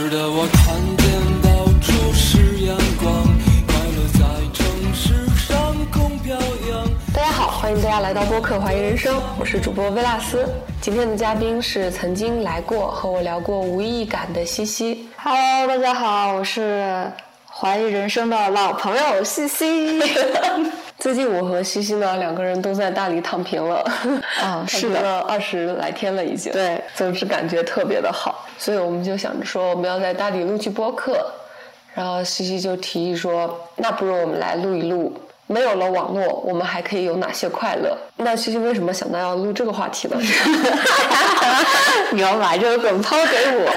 是的，我看见到处是阳光，快乐在城市上空飘扬。大家好，欢迎大家来到播客《怀疑人生》，我是主播薇拉斯。今天的嘉宾是曾经来过和我聊过无意义感的西西。Hello，大家好，我是怀疑人生的老朋友西西。最近我和西西呢两个人都在大理躺平了，啊是的了二十来天了已经。对总之感觉特别的好，所以我们就想着说我们要在大理录期播客，然后西西就提议说，那不如我们来录一录。没有了网络，我们还可以有哪些快乐？那西西为什么想到要录这个话题呢？你要把这个梗抛给我，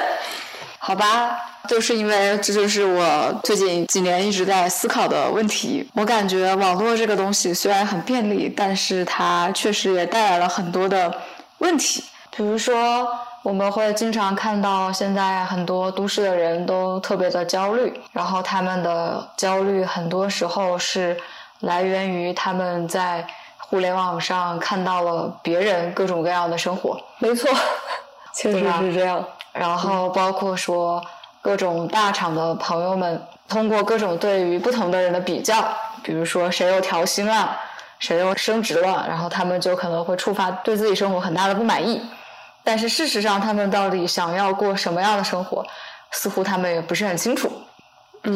好吧？就是因为这就是我最近几年一直在思考的问题。我感觉网络这个东西虽然很便利，但是它确实也带来了很多的问题。比如说，我们会经常看到现在很多都市的人都特别的焦虑，然后他们的焦虑很多时候是来源于他们在互联网上看到了别人各种各样的生活。没错，确实是这样。然后包括说各种大厂的朋友们，通过各种对于不同的人的比较，比如说谁又调薪了，谁又升职了，然后他们就可能会触发对自己生活很大的不满意。但是事实上，他们到底想要过什么样的生活，似乎他们也不是很清楚。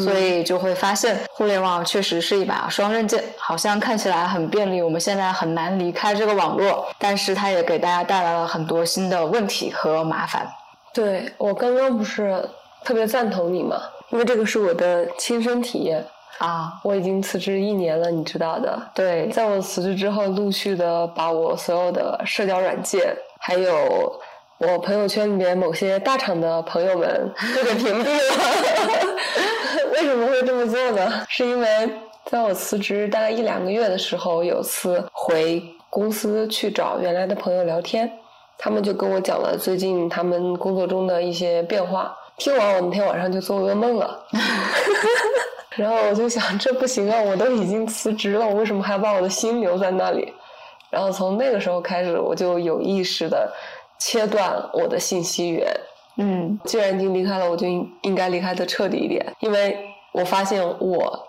所以就会发现，互联网确实是一把双刃剑，好像看起来很便利，我们现在很难离开这个网络，但是它也给大家带来了很多新的问题和麻烦。对我刚刚不是特别赞同你嘛，因为这个是我的亲身体验。啊，我已经辞职一年了，你知道的。对，在我辞职之后，陆续的把我所有的社交软件，还有我朋友圈里面某些大厂的朋友们 都给屏蔽了。为什么会这么做呢？是因为在我辞职大概一两个月的时候，有次回公司去找原来的朋友聊天，他们就跟我讲了最近他们工作中的一些变化。听完，我那天晚上就做噩梦了。然后我就想，这不行啊！我都已经辞职了，我为什么还要把我的心留在那里？然后从那个时候开始，我就有意识的切断我的信息源。嗯既然已经离开了，我就应应该离开的彻底一点，因为我发现我，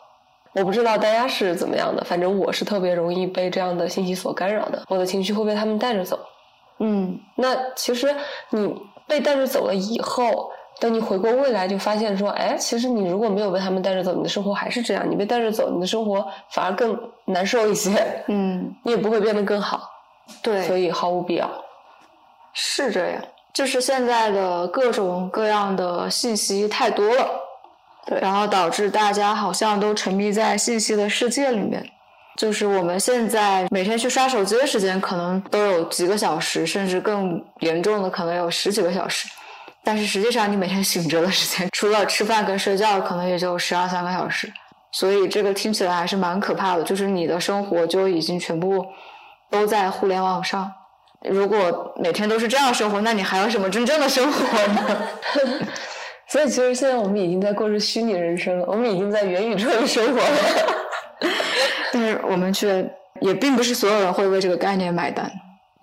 我不知道大家是怎么样的，反正我是特别容易被这样的信息所干扰的，我的情绪会被他们带着走。嗯那其实你被带着走了以后，等你回过未来，就发现说，哎，其实你如果没有被他们带着走，你的生活还是这样。你被带着走，你的生活反而更难受一些，嗯，你也不会变得更好，对，所以毫无必要。是这样，就是现在的各种各样的信息太多了，对然后导致大家好像都沉迷在信息的世界里面。就是我们现在每天去刷手机的时间，可能都有几个小时，甚至更严重的可能有十几个小时。但是实际上，你每天醒着的时间，除了吃饭跟睡觉，可能也就十二三个小时。所以这个听起来还是蛮可怕的，就是你的生活就已经全部都在互联网上。如果每天都是这样生活，那你还有什么真正的生活呢？所以其实现在我们已经在过着虚拟人生了，我们已经在元宇宙里生活了。但是我们却也并不是所有人会为这个概念买单。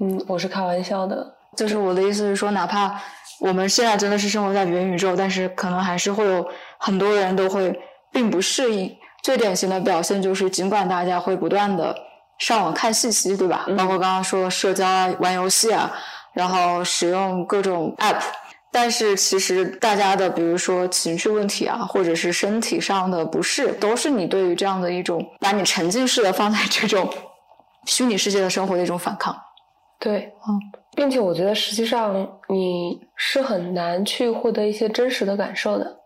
嗯，我是开玩笑的。就是我的意思是说，哪怕我们现在真的是生活在元宇宙，但是可能还是会有很多人都会并不适应。最典型的表现就是，尽管大家会不断的上网看信息，对吧？包括刚刚说社交啊、玩游戏啊，然后使用各种 app，但是其实大家的，比如说情绪问题啊，或者是身体上的不适，都是你对于这样的一种把你沉浸式的放在这种 虚拟世界的生活的一种反抗。对，嗯，并且我觉得实际上你是很难去获得一些真实的感受的。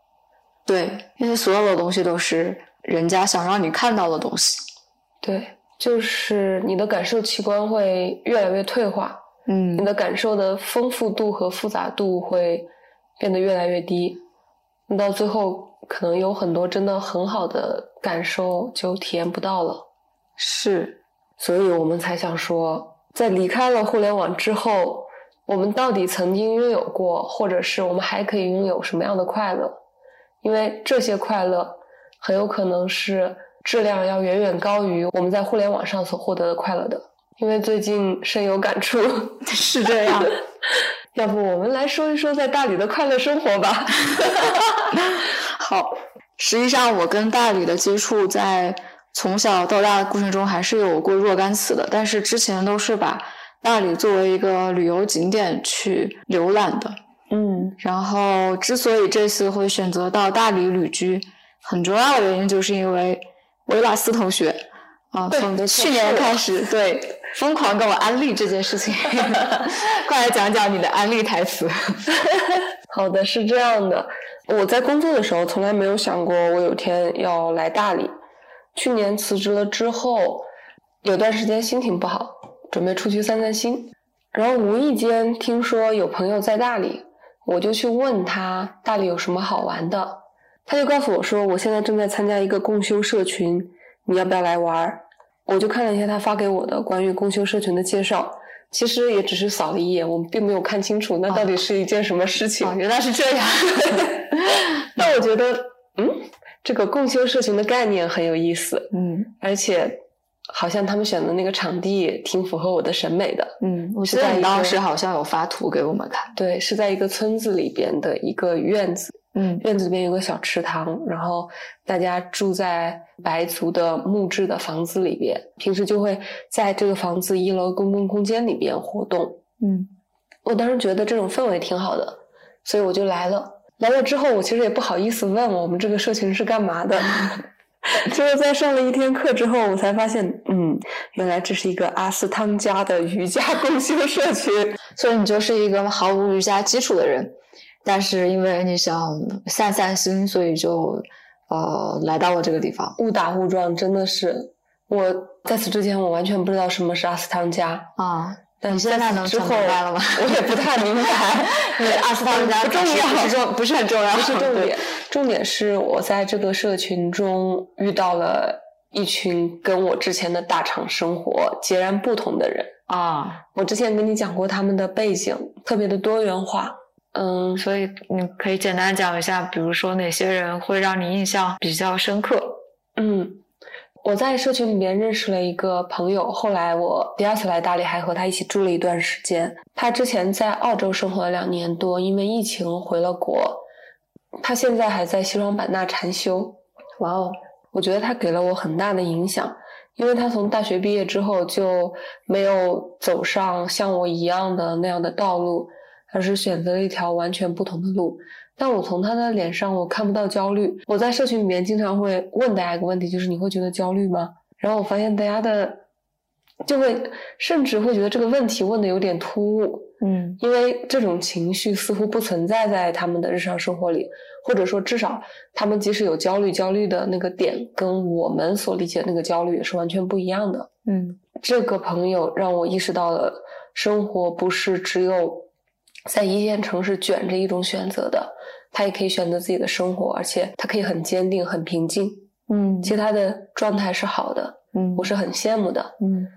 对，因为所有的东西都是人家想让你看到的东西。对，就是你的感受器官会越来越退化，嗯你的感受的丰富度和复杂度会变得越来越低，你到最后可能有很多真的很好的感受就体验不到了。是，所以我们才想说，在离开了互联网之后，我们到底曾经拥有过，或者是我们还可以拥有什么样的快乐？因为这些快乐很有可能是质量要远远高于我们在互联网上所获得的快乐的。因为最近深有感触，是这样。要不我们来说一说在大理的快乐生活吧。好，实际上我跟大理的接触在从小到大的过程中还是有过若干次的，但是之前都是把大理作为一个旅游景点去浏览的。嗯然后，之所以这次会选择到大理旅居，很重要的原因就是因为维瓦斯同学啊，从去年开始 对疯狂跟我安利这件事情，快来讲讲你的安利台词。好的，是这样的，我在工作的时候从来没有想过我有天要来大理。去年辞职了之后，有段时间心情不好，准备出去散散心，然后无意间听说有朋友在大理，我就去问他大理有什么好玩的，他就告诉我说我现在正在参加一个共修社群，你要不要来玩儿？我就看了一下他发给我的关于共修社群的介绍，其实也只是扫了一眼，我们并没有看清楚那到底是一件什么事情。哦，原来是这样。但我觉得，嗯，这个共修社群的概念很有意思，嗯而且好像他们选的那个场地挺符合我的审美的。嗯，我记得你当时好像有发图给我们看。对，是在一个村子里边的一个院子，嗯院子里边有个小池塘，然后大家住在白族的木质的房子里边，平时就会在这个房子一楼公共空间里边活动。嗯我当时觉得这种氛围挺好的，所以我就来了。来了之后，我其实也不好意思问我们这个社群是干嘛的。就是在上了一天课之后，我才发现，嗯，原来这是一个阿斯汤加的瑜伽共修社群。所以你就是一个毫无瑜伽基础的人，但是因为你想散散心，所以就呃来到了这个地方误打误撞，真的是我在此之前我完全不知道什么是阿斯汤加，啊。但你现在能之后了吗我也不太明白，因为阿斯汤加不重要，不是重不是很重要，不是重点，重点是我在这个社群中遇到了一群跟我之前的大厂生活截然不同的人。啊。我之前跟你讲过他们的背景特别的多元化，嗯，所以你可以简单讲一下，比如说哪些人会让你印象比较深刻？嗯，我在社群里面认识了一个朋友，后来我第二次来大理还和他一起住了一段时间。他之前在澳洲生活了两年多，因为疫情回了国。他现在还在西双版纳禅修。哇哦，我觉得他给了我很大的影响，因为他从大学毕业之后就没有走上像我一样的那样的道路，而是选择了一条完全不同的路。但我从他的脸上我看不到焦虑。我在社群里面经常会问大家一个问题，就是你会觉得焦虑吗？然后我发现大家的就会甚至会觉得这个问题问的有点突兀，嗯因为这种情绪似乎不存在在他们的日常生活里，或者说至少他们即使有焦虑，焦虑的那个点跟我们所理解的那个焦虑也是完全不一样的。嗯这个朋友让我意识到了，生活不是只有在一线城市卷着一种选择的，他也可以选择自己的生活，而且他可以很坚定、很平静，嗯其实他的状态是好的，嗯我是很羡慕的。嗯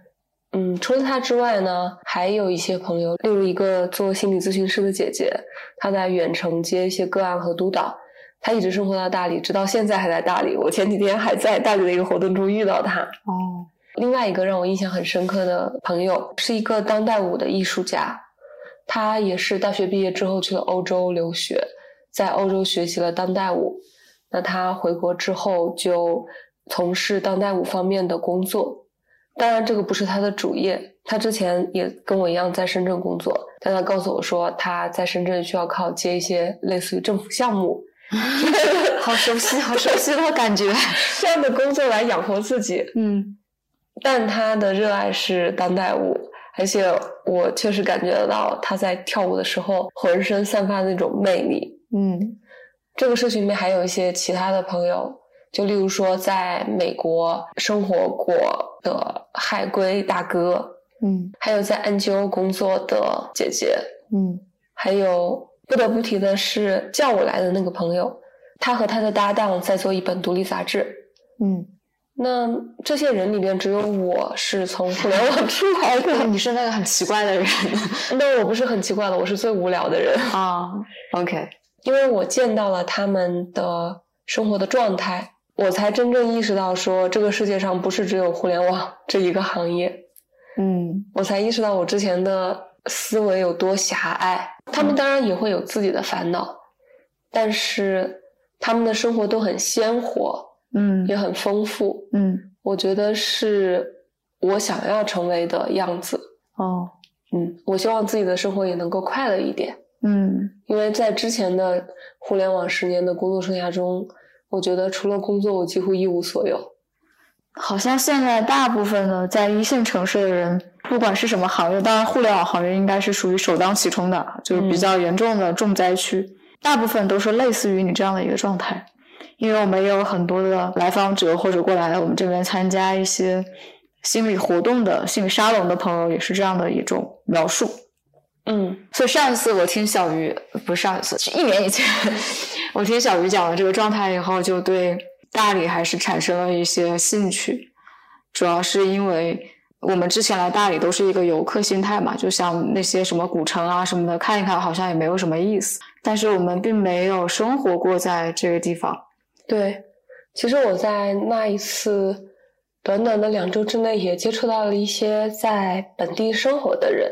嗯，除了他之外呢，还有一些朋友，例如一个做心理咨询师的姐姐，她在远程接一些个案和督导。她一直生活到大理，直到现在还在大理。我前几天还在大理的一个活动中遇到她。哦另外一个让我印象很深刻的朋友是一个当代舞的艺术家，他也是大学毕业之后去了欧洲留学，在欧洲学习了当代舞。那他回国之后就从事当代舞方面的工作，当然这个不是他的主业。他之前也跟我一样在深圳工作，但他告诉我说他在深圳需要靠接一些类似于政府项目 好熟悉，好熟悉的感觉。这样的工作来养活自己。嗯但他的热爱是当代舞，而且我确实感觉得到他在跳舞的时候浑身散发的那种魅力。嗯这个社群里面还有一些其他的朋友，就例如说在美国生活过的海归大哥，嗯还有在 NGO 工作的姐姐，嗯还有不得不提的是叫我来的那个朋友，他和他的搭档在做一本独立杂志。嗯，那这些人里边，只有我是从互联网出来的。你是那个很奇怪的人 那我不是很奇怪的，我是最无聊的人，啊。OK，因为我见到了他们的生活的状态，我才真正意识到说，这个世界上不是只有互联网 这一个行业，嗯我才意识到我之前的思维有多狭隘。他们当然也会有自己的烦恼，但是他们的生活都很鲜活，嗯也很丰富。嗯我觉得是我想要成为的样子。哦嗯，我希望自己的生活也能够快乐一点，嗯因为在之前的互联网十年的工作生涯中，我觉得除了工作，我几乎一无所有。好像现在大部分的在一线城市的人，不管是什么行业，当然互联网行业应该是属于首当其冲的，就是比较严重的重灾区。大部分都是类似于你这样的一个状态，因为我们也有很多的来访者或者过来我们这边参加一些心理活动的心理沙龙的朋友，也是这样的一种描述。嗯所以上一次我听小鱼，不是上一次，是一年以前，我听小鱼讲了这个状态以后，就对大理还是产生了一些兴趣。主要是因为我们之前来大理都是一个游客心态嘛，就像那些什么古城啊什么的看一看，好像也没有什么意思。但是我们并没有生活过在这个地方。对，其实我在那一次短短的两周之内，也接触到了一些在本地生活的人，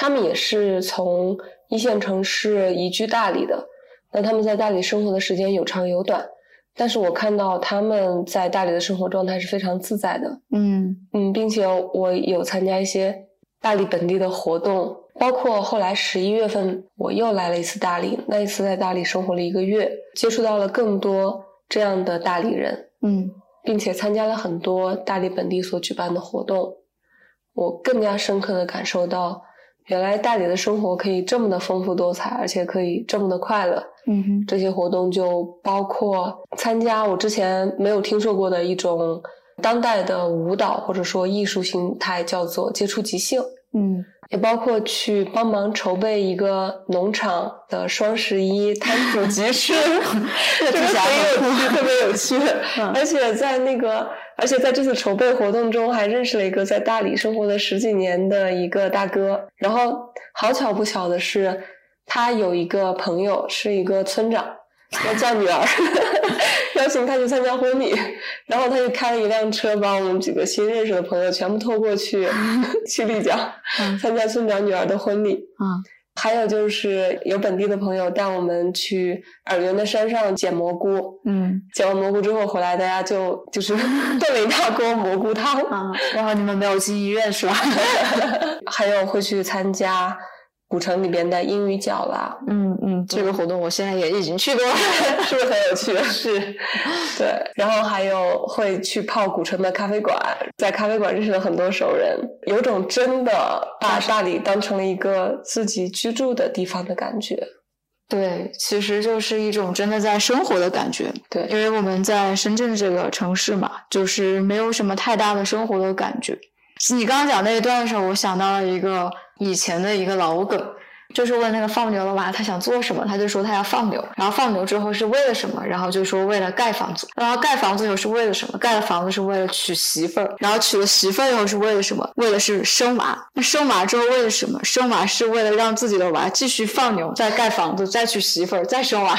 他们也是从一线城市移居大理的。那他们在大理生活的时间有长有短，但是我看到他们在大理的生活状态是非常自在的。嗯嗯，并且我有参加一些大理本地的活动，包括后来十一月份我又来了一次大理，那一次在大理生活了一个月，接触到了更多这样的大理人，嗯并且参加了很多大理本地所举办的活动，我更加深刻的感受到，原来大理的生活可以这么的丰富多彩，而且可以这么的快乐。嗯哼这些活动就包括参加我之前没有听说过的一种当代的舞蹈或者说艺术形态，叫做接触即兴，嗯也包括去帮忙筹备一个农场的双十一摊主 集市，这个很有趣，特别有趣。嗯而且在那个，而且在这次筹备活动中，还认识了一个在大理生活了十几年的一个大哥。然后好巧不巧的是，他有一个朋友是一个村长，要叫女儿，邀请他去参加婚礼，然后他就开了一辆车，把我们几个新认识的朋友全部拖过去 去丽江嗯参加村长女儿的婚礼。嗯还有就是有本地的朋友带我们去洱源的山上捡蘑菇，嗯捡完蘑菇之后回来，大家就就是 炖了一大锅蘑菇汤，啊，然后你们没有进医院是吧？还有会去参加古城里边的英语角啦，嗯嗯，这个活动我现在也已经去过了。是不是很有趣？是，对。然后还有会去泡古城的咖啡馆，在咖啡馆认识了很多熟人，有种真的把大理当成了一个自己居住的地方的感觉。对，其实就是一种真的在生活的感觉。对因，为我们在深圳这个城市嘛，就是没有什么太大的生活的感觉。你刚刚讲那一段的时候，我想到了一个以前的一个老梗，就是问那个放牛的娃他想做什么，他就说他要放牛，然后放牛之后是为了什么，然后就说为了盖房子，然后盖房子又是为了什么？盖了房子是为了娶媳妇儿，然后娶了媳妇儿以后是为了什么？为了是生娃。那生娃之后为了什么？生娃是为了让自己的娃继续放牛，再盖房子，再娶媳妇儿，再生娃。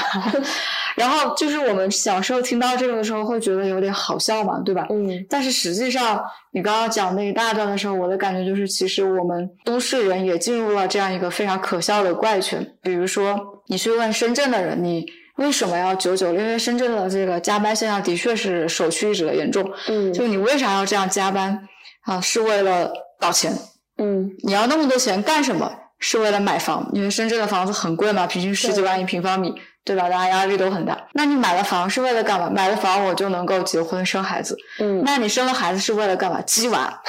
然后就是我们小时候听到这个的时候，会觉得有点好笑嘛，对吧？嗯但是实际上，你刚刚讲那一大段的时候，我的感觉就是，其实我们都市人也进入了这样一个非常可笑的怪圈。比如说，你去问深圳的人，你为什么要九九六？因为深圳的这个加班现象的确是首屈一指的严重。嗯就你为啥要这样加班啊？是为了搞钱。嗯你要那么多钱干什么？是为了买房，因为深圳的房子很贵嘛，平均十几万一平方米，对吧？大家压力都很大。那你买了房是为了干嘛？买了房我就能够结婚生孩子。嗯，那你生了孩子是为了干嘛？鸡娃，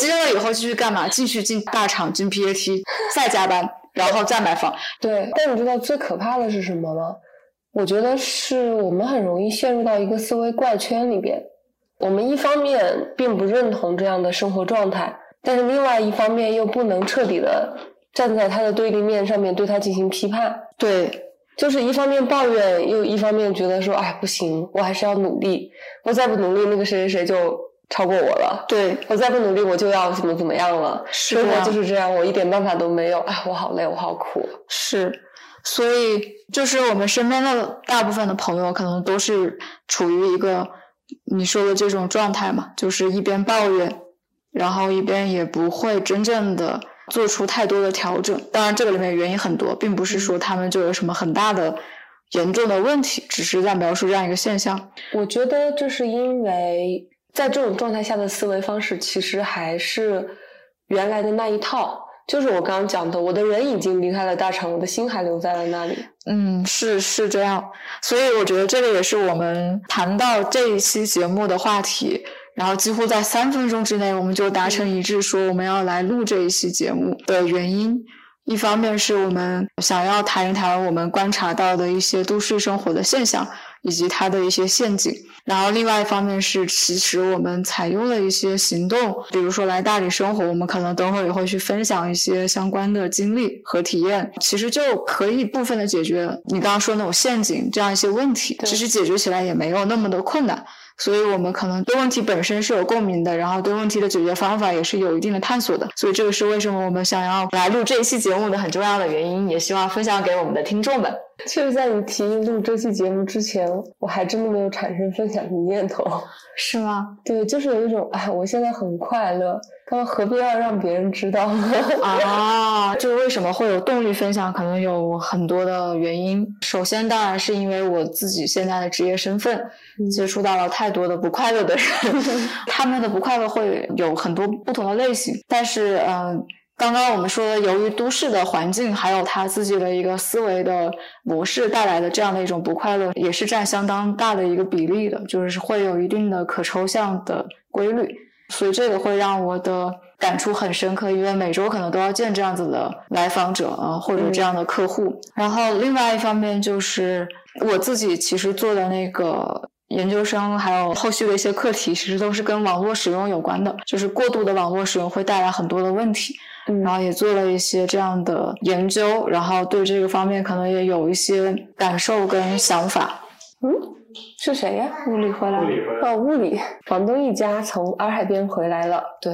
鸡了以后继续干嘛？继续进大厂进 PAT，再加班，然后再买房。对。但你知道最可怕的是什么吗？我觉得是我们很容易陷入到一个思维怪圈里边。我们一方面并不认同这样的生活状态，但是另外一方面又不能彻底的站在他的对立面上面对他进行批判。对，就是一方面抱怨，又一方面觉得说，哎，不行，我还是要努力。我再不努力，那个谁谁谁就超过我了。对，我再不努力，我就要怎么怎么样了。生活是这样就是这样，我一点办法都没有。哎，我好累，我好苦。是。所以，就是我们身边的大部分的朋友，可能都是处于一个你说的这种状态嘛，就是一边抱怨，然后一边也不会真正的做出太多的调整。当然，这个里面原因很多，并不是说他们就有什么很大的严重的问题，只是在描述这样一个现象。我觉得这是因为在这种状态下的思维方式，其实还是原来的那一套。就是我刚刚讲的，我的人已经离开了大厂，我的心还留在了那里。嗯，是是这样，所以我觉得这个也是我们谈到这一期节目的话题。然后几乎在三分钟之内，我们就达成一致，说我们要来录这一期节目的原因。一方面是我们想要谈一谈我们观察到的一些都市生活的现象。以及它的一些陷阱，然后另外一方面是，其实我们采用了一些行动，比如说来大理生活，我们可能等会儿也会去分享一些相关的经历和体验，其实就可以部分的解决你刚刚说那种陷阱这样一些问题，其实解决起来也没有那么的困难。所以我们可能对问题本身是有共鸣的，然后对问题的解决方法也是有一定的探索的。所以这个是为什么我们想要来录这一期节目的很重要的原因，也希望分享给我们的听众们。其实，在你提议录这期节目之前，我还真的没有产生分享的念头，是吗？对，就是有一种，哎，我现在很快乐。他们何必要让别人知道呢？啊，就是为什么会有动力分享？可能有很多的原因。首先，当然是因为我自己现在的职业身份，接触到了太多的不快乐的人，他们的不快乐会有很多不同的类型。但是，嗯，刚刚我们说的，由于都市的环境，还有他自己的一个思维的模式带来的这样的一种不快乐，也是占相当大的一个比例的，就是会有一定的可抽象的规律。所以这个会让我的感触很深刻，因为每周可能都要见这样子的来访者啊，或者这样的客户。然后另外一方面就是我自己其实做的那个研究生，还有后续的一些课题，其实都是跟网络使用有关的，就是过度的网络使用会带来很多的问题。然后也做了一些这样的研究，然后对这个方面可能也有一些感受跟想法。嗯。是谁呀？物理回来了哦，物理房东一家从洱海边回来了。对，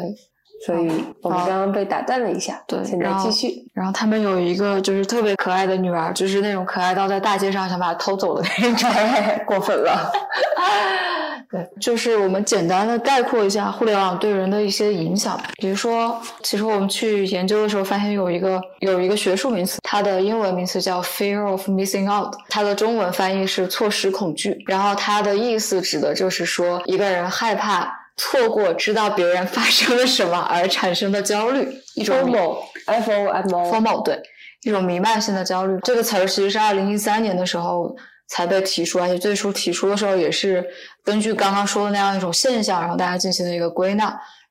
所以我们刚刚被打断了一下。对，现在继续。然后他们有一个就是特别可爱的女儿，就是那种可爱到在大街上想把她偷走的那种，过分了。对，就是我们简单的概括一下互联网对人的一些影响。比如说，其实我们去研究的时候，发现有一个有一个学术名词，它的英文名词叫 fear of missing out，它的中文翻译是错失恐惧。然后它的意思指的就是说，一个人害怕错过知道别人发生了什么而产生的焦虑，一种 FOMO，F O M O，FOMO 对，一种弥漫性的焦虑。这个词儿其实是二零一三年的时候。才被提出，而且最初提出的时候也是根据刚刚说的那样一种现象，然后大家进行了一个归纳，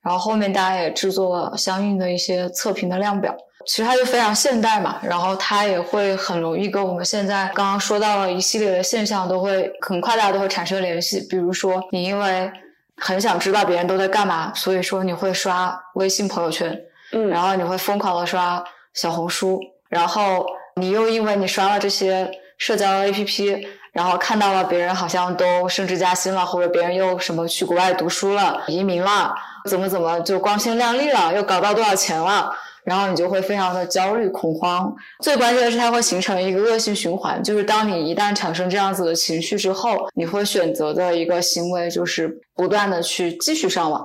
然后后面大家也制作了相应的一些测评的量表。其实它就非常现代嘛，然后它也会很容易跟我们现在刚刚说到了一系列的现象都会很快大家都会产生联系。比如说，你因为很想知道别人都在干嘛，所以说你会刷微信朋友圈，嗯，然后你会疯狂的刷小红书，然后你又因为你刷了这些。社交 APP，然后看到了别人好像都升职加薪了，或者别人又什么去国外读书了、移民了，怎么怎么就光鲜亮丽了，又搞到多少钱了，然后你就会非常的焦虑、恐慌。最关键的是，它会形成一个恶性循环，就是当你一旦产生这样子的情绪之后，你会选择的一个行为就是不断的去继续上网。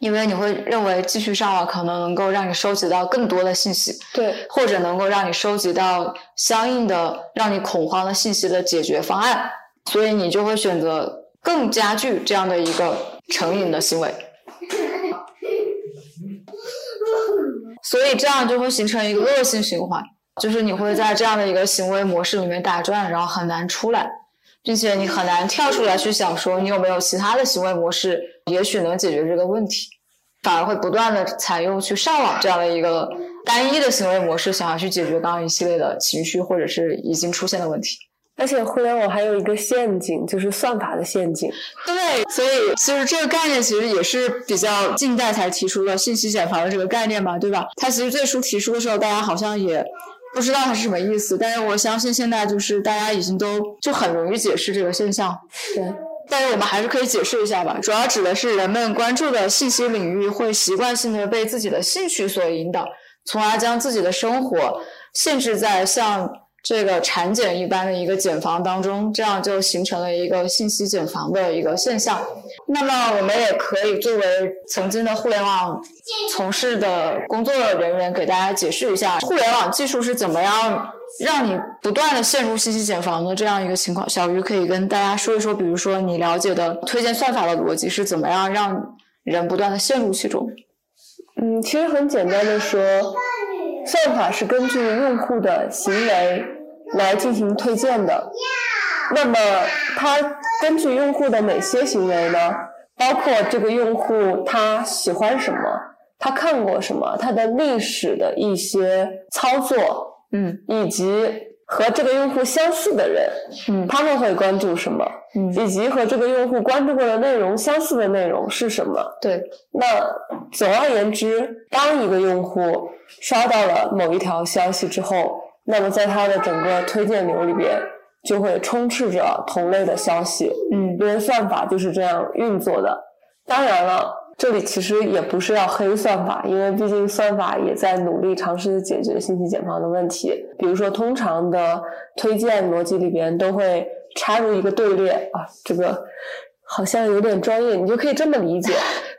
因为你会认为继续上网可能能够让你收集到更多的信息，对，或者能够让你收集到相应的让你恐慌的信息的解决方案，所以你就会选择更加剧这样的一个成瘾的行为，所以这样就会形成一个恶性循环，就是你会在这样的一个行为模式里面打转，然后很难出来，并且你很难跳出来去想说你有没有其他的行为模式，也许能解决这个问题。反而会不断的采用去上网这样的一个单一的行为模式，想要去解决刚刚一系列的情绪或者是已经出现的问题。而且互联网还有一个陷阱，就是算法的陷阱。对，所以其实这个概念其实也是比较近代才提出的信息茧房的这个概念嘛，对吧？它其实最初提出的时候，大家好像也不知道它是什么意思，但是我相信现在就是大家已经都就很容易解释这个现象。对。但是我们还是可以解释一下吧，主要指的是人们关注的信息领域会习惯性的被自己的兴趣所引导，从而将自己的生活限制在像这个产检一般的一个检房当中，这样就形成了一个信息茧房的一个现象。那么我们也可以作为曾经的互联网从事的工作人员，给大家解释一下互联网技术是怎么样让你不断的陷入信息茧房的这样一个情况。小鱼可以跟大家说一说，比如说你了解的推荐算法的逻辑是怎么样让人不断的陷入其中。嗯，其实很简单的说，算法是根据用户的行为来进行推荐的。那么它根据用户的哪些行为呢？包括这个用户他喜欢什么，他看过什么，他的历史的一些操作，嗯以及和这个用户相似的人，嗯他们会关注什么，嗯，以及和这个用户关注过的内容相似的内容是什么。对，那总而言之，当一个用户刷到了某一条消息之后，那么在他的整个推荐流里边就会充斥着同类的消息，嗯因为算法就是这样运作的。当然了，这里其实也不是要黑算法，因为毕竟算法也在努力尝试解决信息茧房的问题。比如说，通常的推荐逻辑里边都会插入一个队列啊，这个好像有点专业，你就可以这么理解，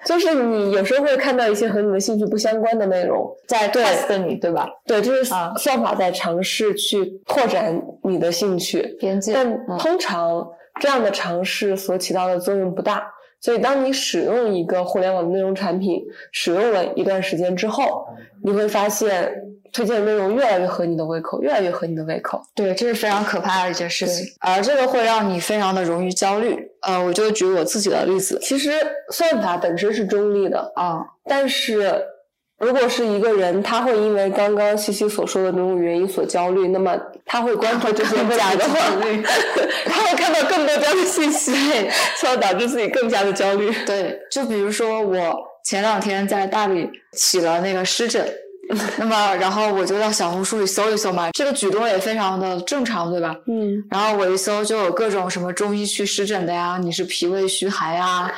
就是你有时候会看到一些和你的兴趣不相关的内容，在对 test 你对吧？对，就是啊算法在尝试去拓展你的兴趣，边界，但嗯通常这样的尝试所起到的作用不大。所以，当你使用一个互联网的内容产品，使用了一段时间之后，你会发现推荐的内容越来越合你的胃口，越来越合你的胃口。对，这是非常可怕的一件事情，而这个会让你非常的容易焦虑。呃，我就举我自己的例子其实算法本身是中立的，啊，但是如果是一个人，他会因为刚刚西西所说的那种原因所焦虑，那么他会关注这些问题的话，他会看到更多这样的信息，从而导致自己更加的焦虑。对，就比如说我前两天在大理起了那个湿疹，那么然后我就到小红书里搜一搜嘛，这个举动也非常的正常，对吧？嗯，然后我一搜就有各种什么中医去湿疹的呀，你是脾胃虚寒呀，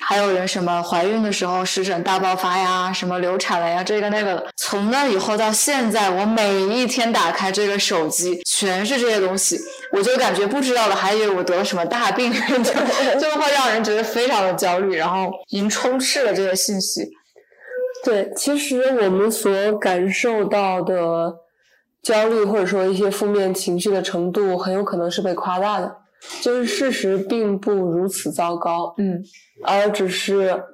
还有人什么怀孕的时候湿疹大爆发呀，什么流产了呀，这个那个的。从那以后到现在，我每一天打开这个手机，全是这些东西，我就感觉不知道的还以为我得了什么大病，就就会让人觉得非常的焦虑，然后已经充斥了这些信息。对，其实我们所感受到的焦虑或者说一些负面情绪的程度，很有可能是被夸大的，就是事实并不如此糟糕。嗯，而只是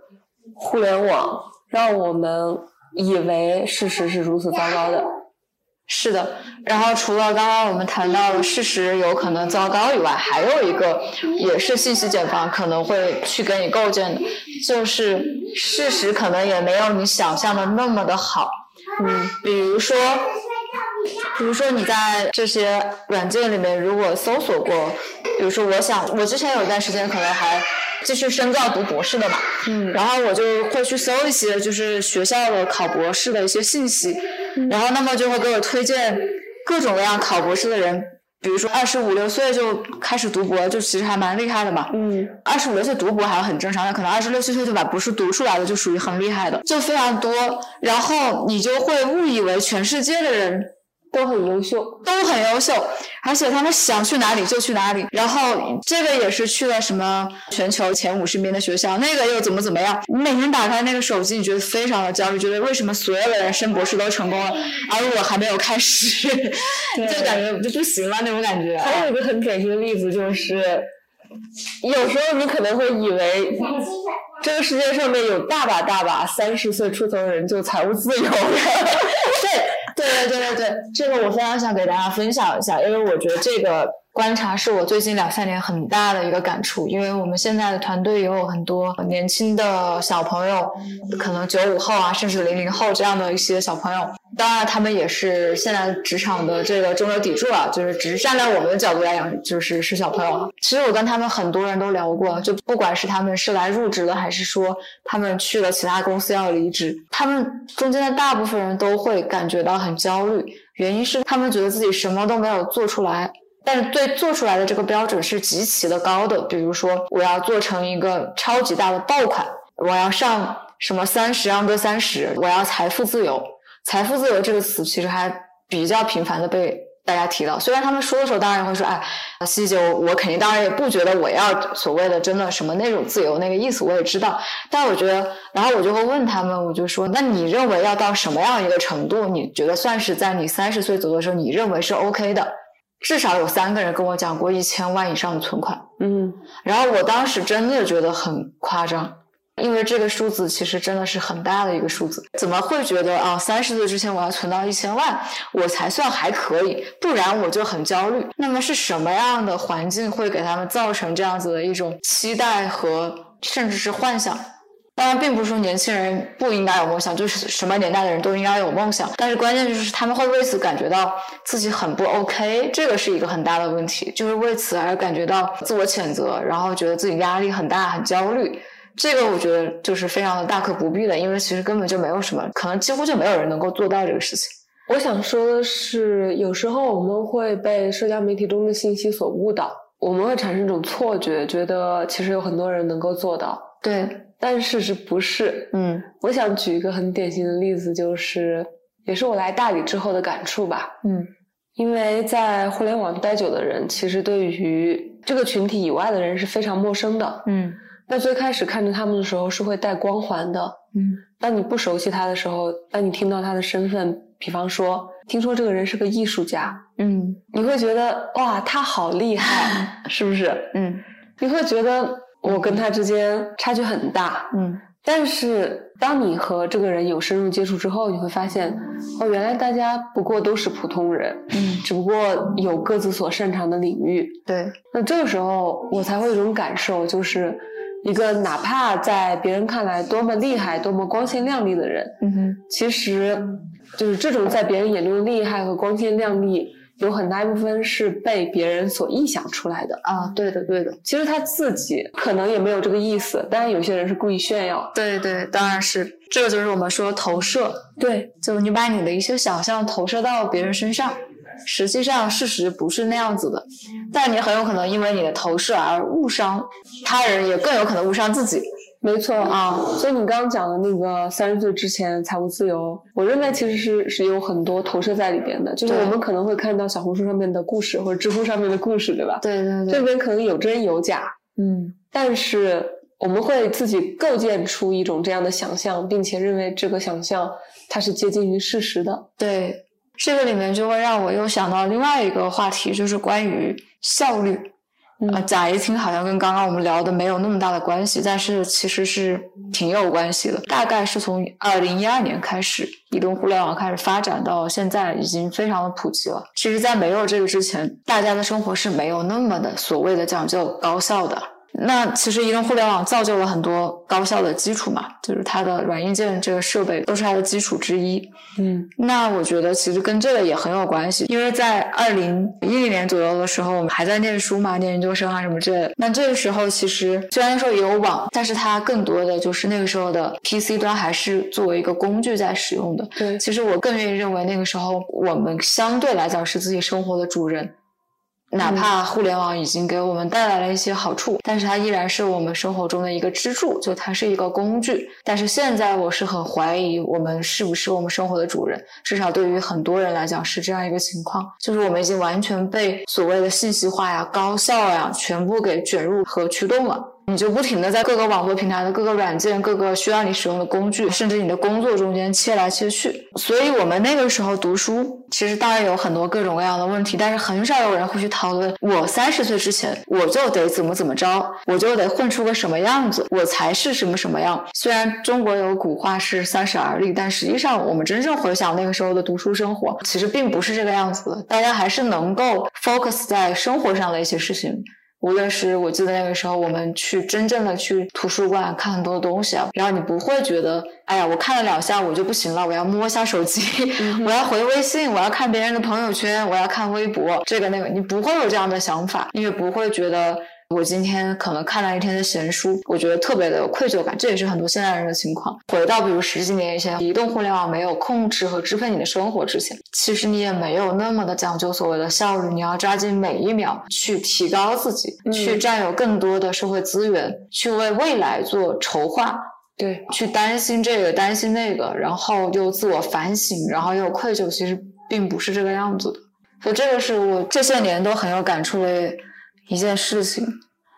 互联网让我们以为事实是如此糟糕的。是的，然后除了刚刚我们谈到事实有可能糟糕以外，还有一个也是信息茧房可能会去给你构建的，就是事实可能也没有你想象的那么的好。嗯，比如说，比如说你在这些软件里面如果搜索过，比如说我想，我之前有一段时间可能还继续深造读博士的嘛，嗯然后我就会去搜一些就是学校的考博士的一些信息，然后那么就会给我推荐各种各样考博士的人，比如说二十五六岁就开始读博，就其实还蛮厉害的嘛。嗯，二十五六岁读博还很正常，那可能二十六七岁就把博士读出来了，就属于很厉害的，就非常多。然后你就会误以为全世界的人都很优秀。都很优秀，而且他们想去哪里就去哪里。然后这个也是去了什么全球前五十名的学校，那个又怎么怎么样。你每天打开那个手机，你觉得非常的焦虑，觉得为什么所有的人升博士都成功了，而我还没有开始，就感觉就不行了那种感觉。还有一个很典型的例子就是，有时候你可能会以为这个世界上面有大把大把三十岁出头的人就财务自由了。对 对对对对对，这个我非常想给大家分享一下，因为我觉得这个观察是我最近两三年很大的一个感触。因为我们现在的团队也有很多年轻的小朋友，可能九五后啊，甚至零零后这样的一些小朋友。当然，他们也是现在职场的这个中流砥柱啊，就是只是站在我们的角度来讲，就是是小朋友。其实我跟他们很多人都聊过，就不管是他们是来入职的，还是说他们去了其他公司要离职，他们中间的大部分人都会感觉到很焦虑，原因是他们觉得自己什么都没有做出来。但是对做出来的这个标准是极其的高的，比如说我要做成一个超级大的爆款，我要上什么三十让哥三十，我要财富自由。财富自由这个词其实还比较频繁的被大家提到。虽然他们说的时候，当然也会说，哎，西姐，我我肯定当然也不觉得我要所谓的真的什么那种自由那个意思，我也知道。但我觉得，然后我就会问他们，我就说，那你认为要到什么样一个程度，你觉得算是在你三十岁左右的时候，你认为是 OK 的？至少有三个人跟我讲过一千万以上的存款。嗯然后我当时真的觉得很夸张，因为这个数字其实真的是很大的一个数字。怎么会觉得啊，三十岁之前我要存到一千万，我才算还可以，不然我就很焦虑。那么是什么样的环境会给他们造成这样子的一种期待和甚至是幻想？当然，并不是说年轻人不应该有梦想，就是什么年代的人都应该有梦想。但是关键就是他们会为此感觉到自己很不 OK，这个是一个很大的问题，就是为此而感觉到自我谴责，然后觉得自己压力很大、很焦虑。这个我觉得就是非常的大可不必的，因为其实根本就没有什么，可能几乎就没有人能够做到这个事情。我想说的是，有时候我们会被社交媒体中的信息所误导，我们会产生一种错觉，觉得其实有很多人能够做到，对，但事实不是。嗯我想举一个很典型的例子，就是也是我来大理之后的感触吧。嗯因为在互联网待久的人，其实对于这个群体以外的人是非常陌生的。嗯那最开始看着他们的时候是会带光环的，嗯当你不熟悉他的时候，当你听到他的身份，比方说听说这个人是个艺术家，嗯你会觉得哇，他好厉害，是不是？嗯你会觉得我跟他之间差距很大，嗯。但是当你和这个人有深入接触之后，你会发现，哦，原来大家不过都是普通人，嗯，只不过有各自所擅长的领域。对，那这个时候，我才会有一种感受，就是一个哪怕在别人看来多么厉害、多么光鲜亮丽的人，嗯哼，其实就是这种在别人眼中的厉害和光鲜亮丽，有很大一部分是被别人所臆想出来的。啊，对的对的。其实他自己可能也没有这个意思，但是有些人是故意炫耀。对对，当然是这个，就是我们说投射，对，就你把你的一些想象投射到别人身上，实际上事实不是那样子的，但你很有可能因为你的投射而误伤他人，也更有可能误伤自己。没错啊。所以你刚刚讲的那个三十岁之前财务自由，我认为其实是是有很多投射在里边的，就是我们可能会看到小红书上面的故事或者知乎上面的故事，对吧？对对对这，边可能有真有假，嗯但是我们会自己构建出一种这样的想象，并且认为这个想象它是接近于事实的。对，这个里面就会让我又想到另外一个话题，就是关于效率。嗯啊，乍一听好像跟刚刚我们聊的没有那么大的关系，但是其实是挺有关系的。大概是从二零一二年开始，移动互联网开始发展到现在，已经非常的普及了。其实，在没有这个之前，大家的生活是没有那么的所谓的讲究高效的。那其实移动互联网造就了很多高效的基础嘛，就是它的软硬件这个设备都是它的基础之一。嗯那我觉得其实跟这个也很有关系，因为在二零一零年左右的时候，我们还在念书嘛，念研究生啊什么之类的。那这个时候其实虽然说也有网，但是它更多的就是那个时候的 PC 端还是作为一个工具在使用的。对，其实我更愿意认为那个时候我们相对来讲是自己生活的主人。哪怕互联网已经给我们带来了一些好处，但是它依然是我们生活中的一个支柱，就它是一个工具。但是现在我是很怀疑我们是不是我们生活的主人，至少对于很多人来讲是这样一个情况，就是我们已经完全被所谓的信息化呀、高效呀全部给卷入和驱动了。你就不停的在各个网络平台的各个软件、各个需要你使用的工具，甚至你的工作中间切来切去。所以我们那个时候读书，其实当然有很多各种各样的问题，但是很少有人会去讨论，我三十岁之前我就得怎么怎么着，我就得混出个什么样子，我才是什么什么样。虽然中国有古话是三十而立，但实际上我们真正回想那个时候的读书生活，其实并不是这个样子的，大家还是能够 focus 在生活上的一些事情。无论是我记得那个时候，我们去真正的去图书馆看很多东西啊，然后你不会觉得，哎呀，我看了两下我就不行了，我要摸一下手机，我要回微信，我要看别人的朋友圈，我要看微博，这个那个，你不会有这样的想法，因为不会觉得我今天可能看了一天的闲书，我觉得特别的有愧疚感，这也是很多现代人的情况。回到比如十几年以前，移动互联网没有控制和支配你的生活之前，其实你也没有那么的讲究所谓的效率，你要抓紧每一秒去提高自己，嗯去占有更多的社会资源，去为未来做筹划。对，去担心这个，担心那个，然后又自我反省，然后又愧疚，其实并不是这个样子的。所以这个是我这些年都很有感触的一件事情。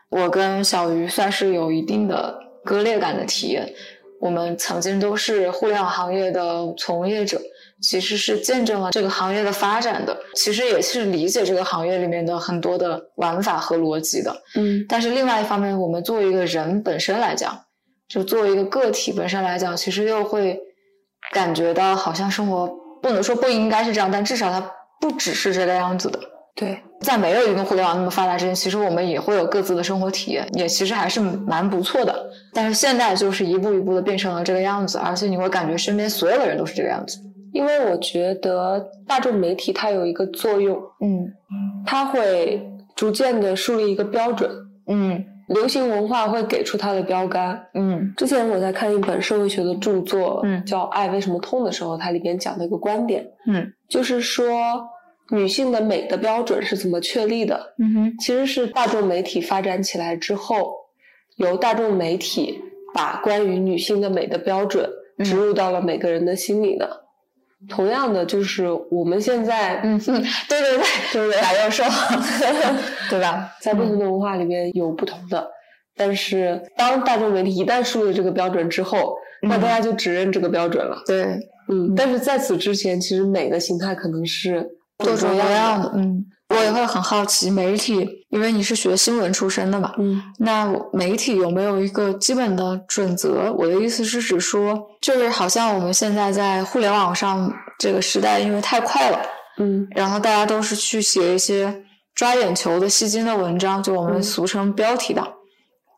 我跟小鱼算是有一定的割裂感的体验。我们曾经都是互联网行业的从业者，其实是见证了这个行业的发展的，其实也是理解这个行业里面的很多的玩法和逻辑的。嗯但是另外一方面，我们作为一个人本身来讲，就作为一个个体本身来讲，其实又会感觉到好像生活不能说不应该是这样，但至少它不只是这个样子的。对，在没有移动互联网那么发达之前，其实我们也会有各自的生活体验，也其实还是蛮不错的。但是现在就是一步一步的变成了这个样子，而且你会感觉身边所有的人都是这个样子。因为我觉得大众媒体它有一个作用，嗯它会逐渐的树立一个标准，嗯流行文化会给出它的标杆。嗯之前我在看一本社会学的著作，嗯叫《爱为什么痛》的时候，它里边讲的一个观点，嗯就是说女性的美的标准是怎么确立的？嗯哼其实是大众媒体发展起来之后，由大众媒体把关于女性的美的标准嗯植入到了每个人的心里的。同样的，就是我们现在，嗯哼，对对对，对不对？打右手，对吧？在不同的文化里面有不同的，但是当大众媒体一旦树立这个标准之后，那嗯大家就只认这个标准了。对，嗯，但是在此之前，其实美的形态可能是各种各样样的。嗯，我也会很好奇媒体，因为你是学新闻出身的嘛，嗯那媒体有没有一个基本的准则？我的意思是指说，就是好像我们现在在互联网上这个时代，因为太快了，嗯然后大家都是去写一些抓眼球的、吸睛的文章，就我们嗯俗称标题党，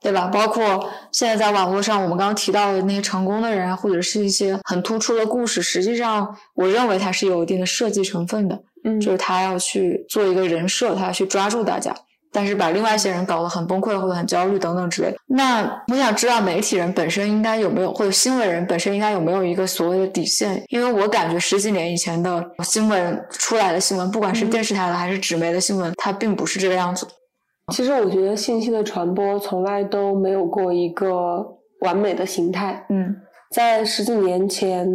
对吧？包括现在在网络上，我们刚刚提到的那些成功的人，或者是一些很突出的故事，实际上我认为它是有一定的设计成分的。嗯，就是他要去做一个人设，他要去抓住大家，但是把另外一些人搞得很崩溃或者很焦虑等等之类的。那我想知道媒体人本身应该有没有，或者新闻人本身应该有没有一个所谓的底线？因为我感觉十几年以前的新闻出来的新闻，不管是电视台的还是纸媒的新闻，它并不是这个样子。其实我觉得信息的传播从来都没有过一个完美的形态。嗯在十几年前，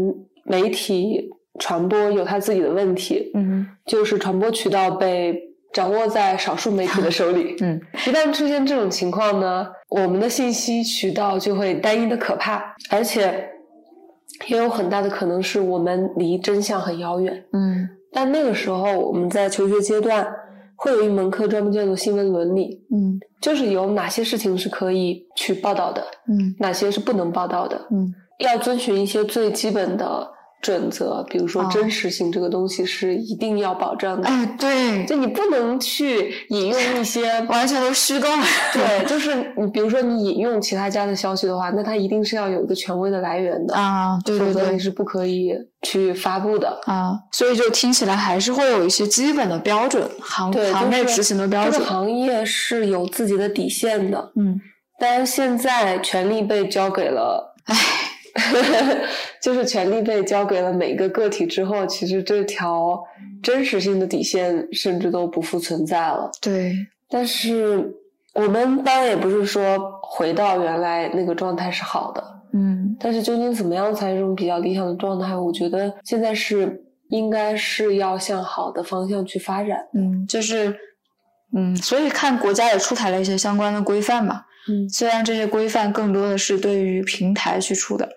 媒体传播有它自己的问题，嗯就是传播渠道被掌握在少数媒体的手里。嗯。一旦出现这种情况呢，我们的信息渠道就会单一的可怕，而且也有很大的可能是我们离真相很遥远。嗯。但那个时候，我们在求学阶段会有一门课专门叫做新闻伦理，嗯。就是有哪些事情是可以去报道的，嗯。哪些是不能报道的，嗯。要遵循一些最基本的准则，比如说哦真实性这个东西是一定要保障的。哎，对，就你不能去引用一些 完全都虚构。对，就是你比如说你引用其他家的消息的话，那它一定是要有一个权威的来源的，啊，对对对。是不可以去发布的。啊，所以就听起来还是会有一些基本的标准，行对，就是行业执行的标准这个。行业是有自己的底线的，嗯，但是现在权力被交给了，唉，就是权力被交给了每个个体之后，其实这条真实性的底线甚至都不复存在了。对，但是我们当然也不是说回到原来那个状态是好的，嗯但是究竟怎么样才是一种比较理想的状态？我觉得现在是应该是要向好的方向去发展。嗯，就是嗯，所以看国家也出台了一些相关的规范嘛。嗯虽然这些规范更多的是对于平台去出的，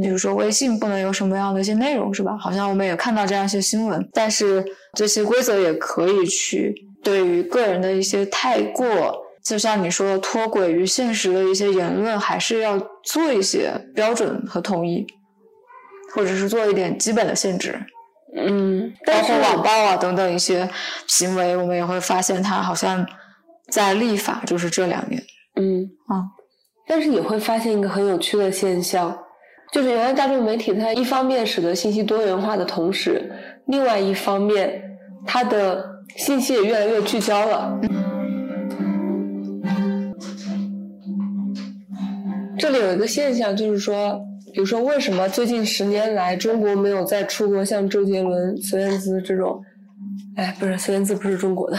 比如说微信不能有什么样的一些内容，是吧？好像我们也看到这样一些新闻，但是这些规则也可以去对于个人的一些太过，就像你说的脱轨于现实的一些言论，还是要做一些标准和统一，或者是做一点基本的限制。嗯，包但是括网暴啊等等一些行为，我们也会发现它好像在立法，就是这两年。嗯啊，但是也会发现一个很有趣的现象，就是原来大众媒体它一方面使得信息多元化的同时，另外一方面它的信息也越来越聚焦了。这里有一个现象，就是说，比如说为什么最近十年来中国没有再出过像周杰伦、孙燕姿这种？哎，不是孙燕姿不是中国的，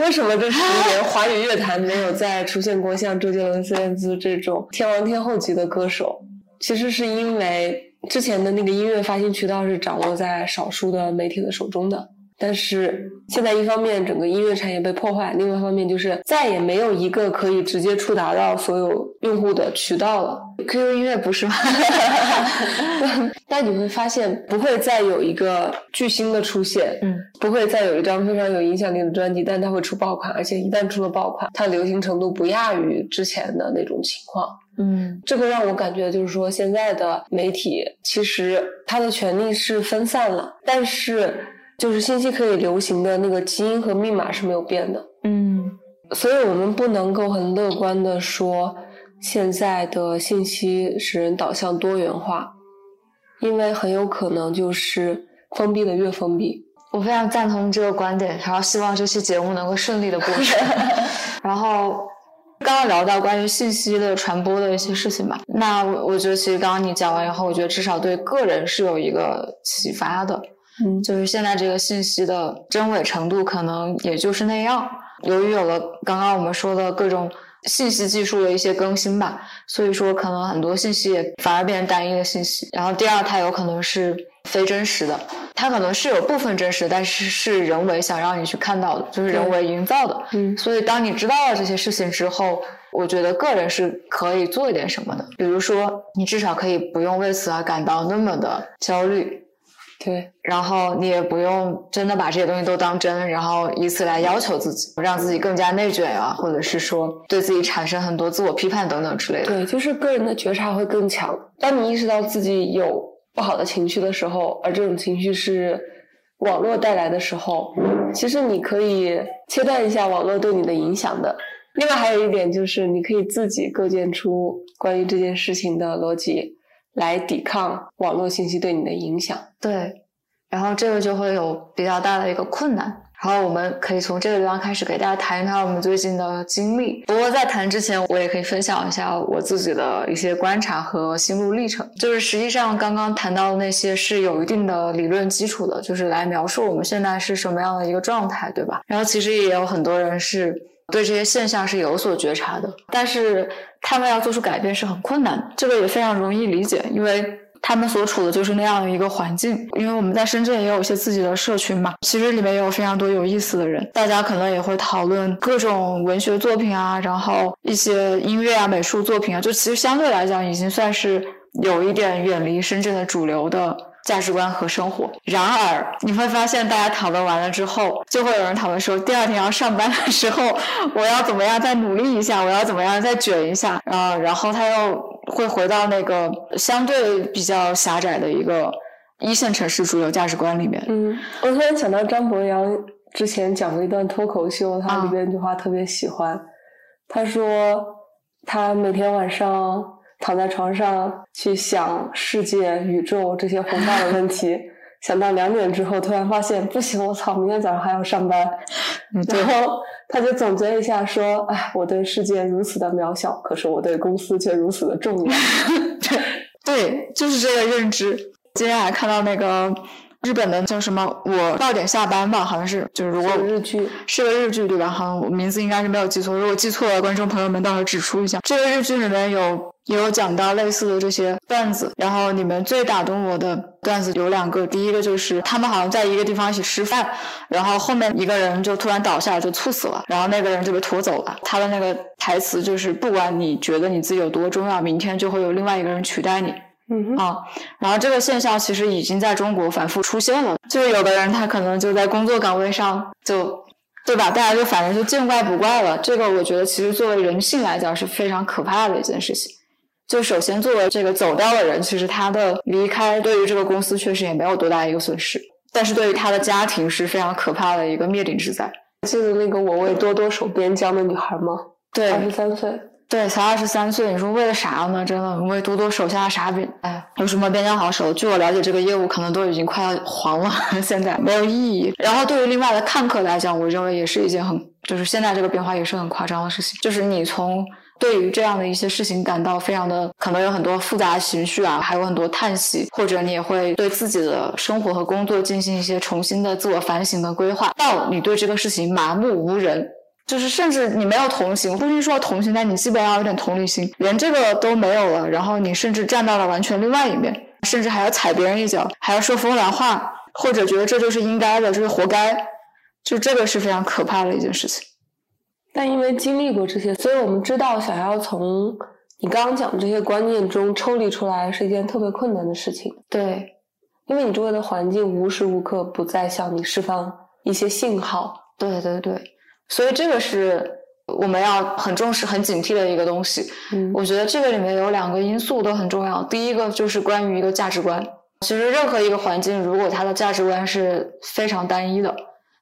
为什么这十年华语乐坛没有再出现过像周杰伦、孙燕姿这种天王天后级的歌手？其实是因为之前的那个音乐发行渠道是掌握在少数的媒体的手中的。但是现在一方面整个音乐产业被破坏，另外一方面就是再也没有一个可以直接触达到所有用户的渠道了。QQ 音乐不是吗？但你会发现，不会再有一个巨星的出现，嗯，不会再有一张非常有影响力的专辑，但它会出爆款，而且一旦出了爆款，它流行程度不亚于之前的那种情况。嗯这个让我感觉就是说，现在的媒体其实它的权利是分散了，但是就是信息可以流行的那个基因和密码是没有变的，嗯所以我们不能够很乐观的说现在的信息使人导向多元化，因为很有可能就是封闭的越封闭。我非常赞同这个观点，然后希望这期节目能够顺利的播出。然后刚刚聊到关于信息的传播的一些事情吧，那我我觉得其实刚刚你讲完以后，我觉得至少对个人是有一个启发的，嗯就是现在这个信息的真伪程度可能也就是那样。由于有了刚刚我们说的各种信息技术的一些更新吧，所以说可能很多信息也反而变成单一的信息。然后第二，它有可能是非真实的，它可能是有部分真实，但是是人为想让你去看到的，就是人为营造的。嗯所以当你知道了这些事情之后，我觉得个人是可以做一点什么的，比如说你至少可以不用为此而感到那么的焦虑，对，然后你也不用真的把这些东西都当真，然后以此来要求自己，让自己更加内卷啊，或者是说对自己产生很多自我批判等等之类的。对，就是个人的觉察会更强。当你意识到自己有不好的情绪的时候，而这种情绪是网络带来的时候，其实你可以切断一下网络对你的影响的。另外还有一点就是，你可以自己构建出关于这件事情的逻辑，来抵抗网络信息对你的影响。对，然后这个就会有比较大的一个困难。然后我们可以从这个地方开始给大家谈一谈我们最近的经历。不过在谈之前，我也可以分享一下我自己的一些观察和心路历程。就是实际上刚刚谈到的那些是有一定的理论基础的，就是来描述我们现在是什么样的一个状态，对吧？然后其实也有很多人是对这些现象是有所觉察的，但是他们要做出改变是很困难。这个也非常容易理解，因为。他们所处的就是那样的一个环境，因为我们在深圳也有一些自己的社群嘛，其实里面也有非常多有意思的人，大家可能也会讨论各种文学作品啊，然后一些音乐啊、美术作品啊，就其实相对来讲已经算是有一点远离深圳的主流的价值观和生活。然而，你会发现大家讨论完了之后，就会有人讨论说，第二天要上班的时候，我要怎么样再努力一下，我要怎么样再卷一下啊、然后他又会回到那个相对比较狭窄的一个一线城市主流价值观里面。嗯，我突然想到张博洋之前讲过一段脱口秀，他啊里边一句话特别喜欢，他说他每天晚上躺在床上去想世界、宇宙这些宏大的问题，想到两点之后，突然发现不行，我操，明天早上还要上班，然后他就总结一下说：“哎，我对世界如此的渺小，可是我对公司却如此的重要。对，就是这个认知。今天还看到那个日本的叫什么，我到点下班吧，好像是，就是如”果是日剧，是个日剧对吧？好像我名字应该是没有记错，如果记错了，观众朋友们到时候指出一下。这个日剧里面有也有讲到类似的这些段子，然后里面最打动我的段子有两个，第一个就是他们好像在一个地方一起吃饭，然后后面一个人就突然倒下了，就猝死了，然后那个人就被拖走了。他的那个台词就是，不管你觉得你自己有多重要，明天就会有另外一个人取代你。嗯哼，啊，然后这个现象其实已经在中国反复出现了，就是有的人他可能就在工作岗位上就，对吧？大家就反正就见怪不怪了。这个我觉得其实作为人性来讲是非常可怕的一件事情。就首先作为这个走掉的人，其实他的离开对于这个公司确实也没有多大一个损失，但是对于他的家庭是非常可怕的一个灭顶之灾。记得那个我为多多守边疆的女孩吗？对，二十三岁。对，才二十三岁，你说为了啥呢？真的为多多手下啥边？哎，有什么边疆好守？据我了解，这个业务可能都已经快要黄了，现在没有意义。然后对于另外的看客来讲，我认为也是一件很，就是现在这个变化也是很夸张的事情。就是你从对于这样的一些事情感到非常的，可能有很多复杂情绪啊，还有很多叹息，或者你也会对自己的生活和工作进行一些重新的自我反省的规划，到你对这个事情麻木无人。就是甚至你没有同情，不一定说同情，但你基本要有点同理心，连这个都没有了，然后你甚至站到了完全另外一面，甚至还要踩别人一脚，还要说风凉话，或者觉得这就是应该的，这是活该，就这个是非常可怕的一件事情。但因为经历过这些，所以我们知道，想要从你刚刚讲的这些观念中抽离出来，是一件特别困难的事情。对，因为你周围的环境无时无刻不在向你释放一些信号。对对对，所以这个是我们要很重视、很警惕的一个东西。嗯我觉得这个里面有两个因素都很重要。第一个就是关于一个价值观。其实任何一个环境，如果它的价值观是非常单一的，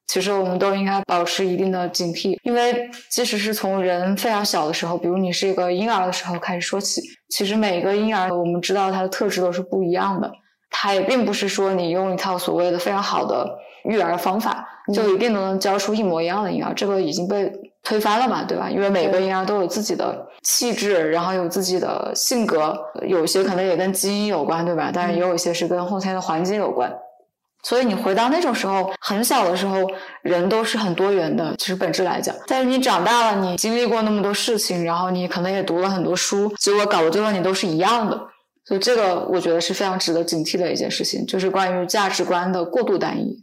其实我们都应该保持一定的警惕，因为即使是从人非常小的时候，比如你是一个婴儿的时候开始说起，其实每个婴儿我们知道他的特质都是不一样的。他也并不是说你用一套所谓的非常好的育儿方法，就一定能教出一模一样的婴儿，这个已经被推翻了嘛，对吧？因为每个婴儿都有自己的气质，然后有自己的性格，有些可能也跟基因有关，对吧？但是也有一些是跟后天的环境有关。所以你回到那种时候，很小的时候，人都是很多元的，其实本质来讲。但是你长大了，你经历过那么多事情，然后你可能也读了很多书，结果搞到最后你都是一样的。所以这个我觉得是非常值得警惕的一件事情，就是关于价值观的过度单一。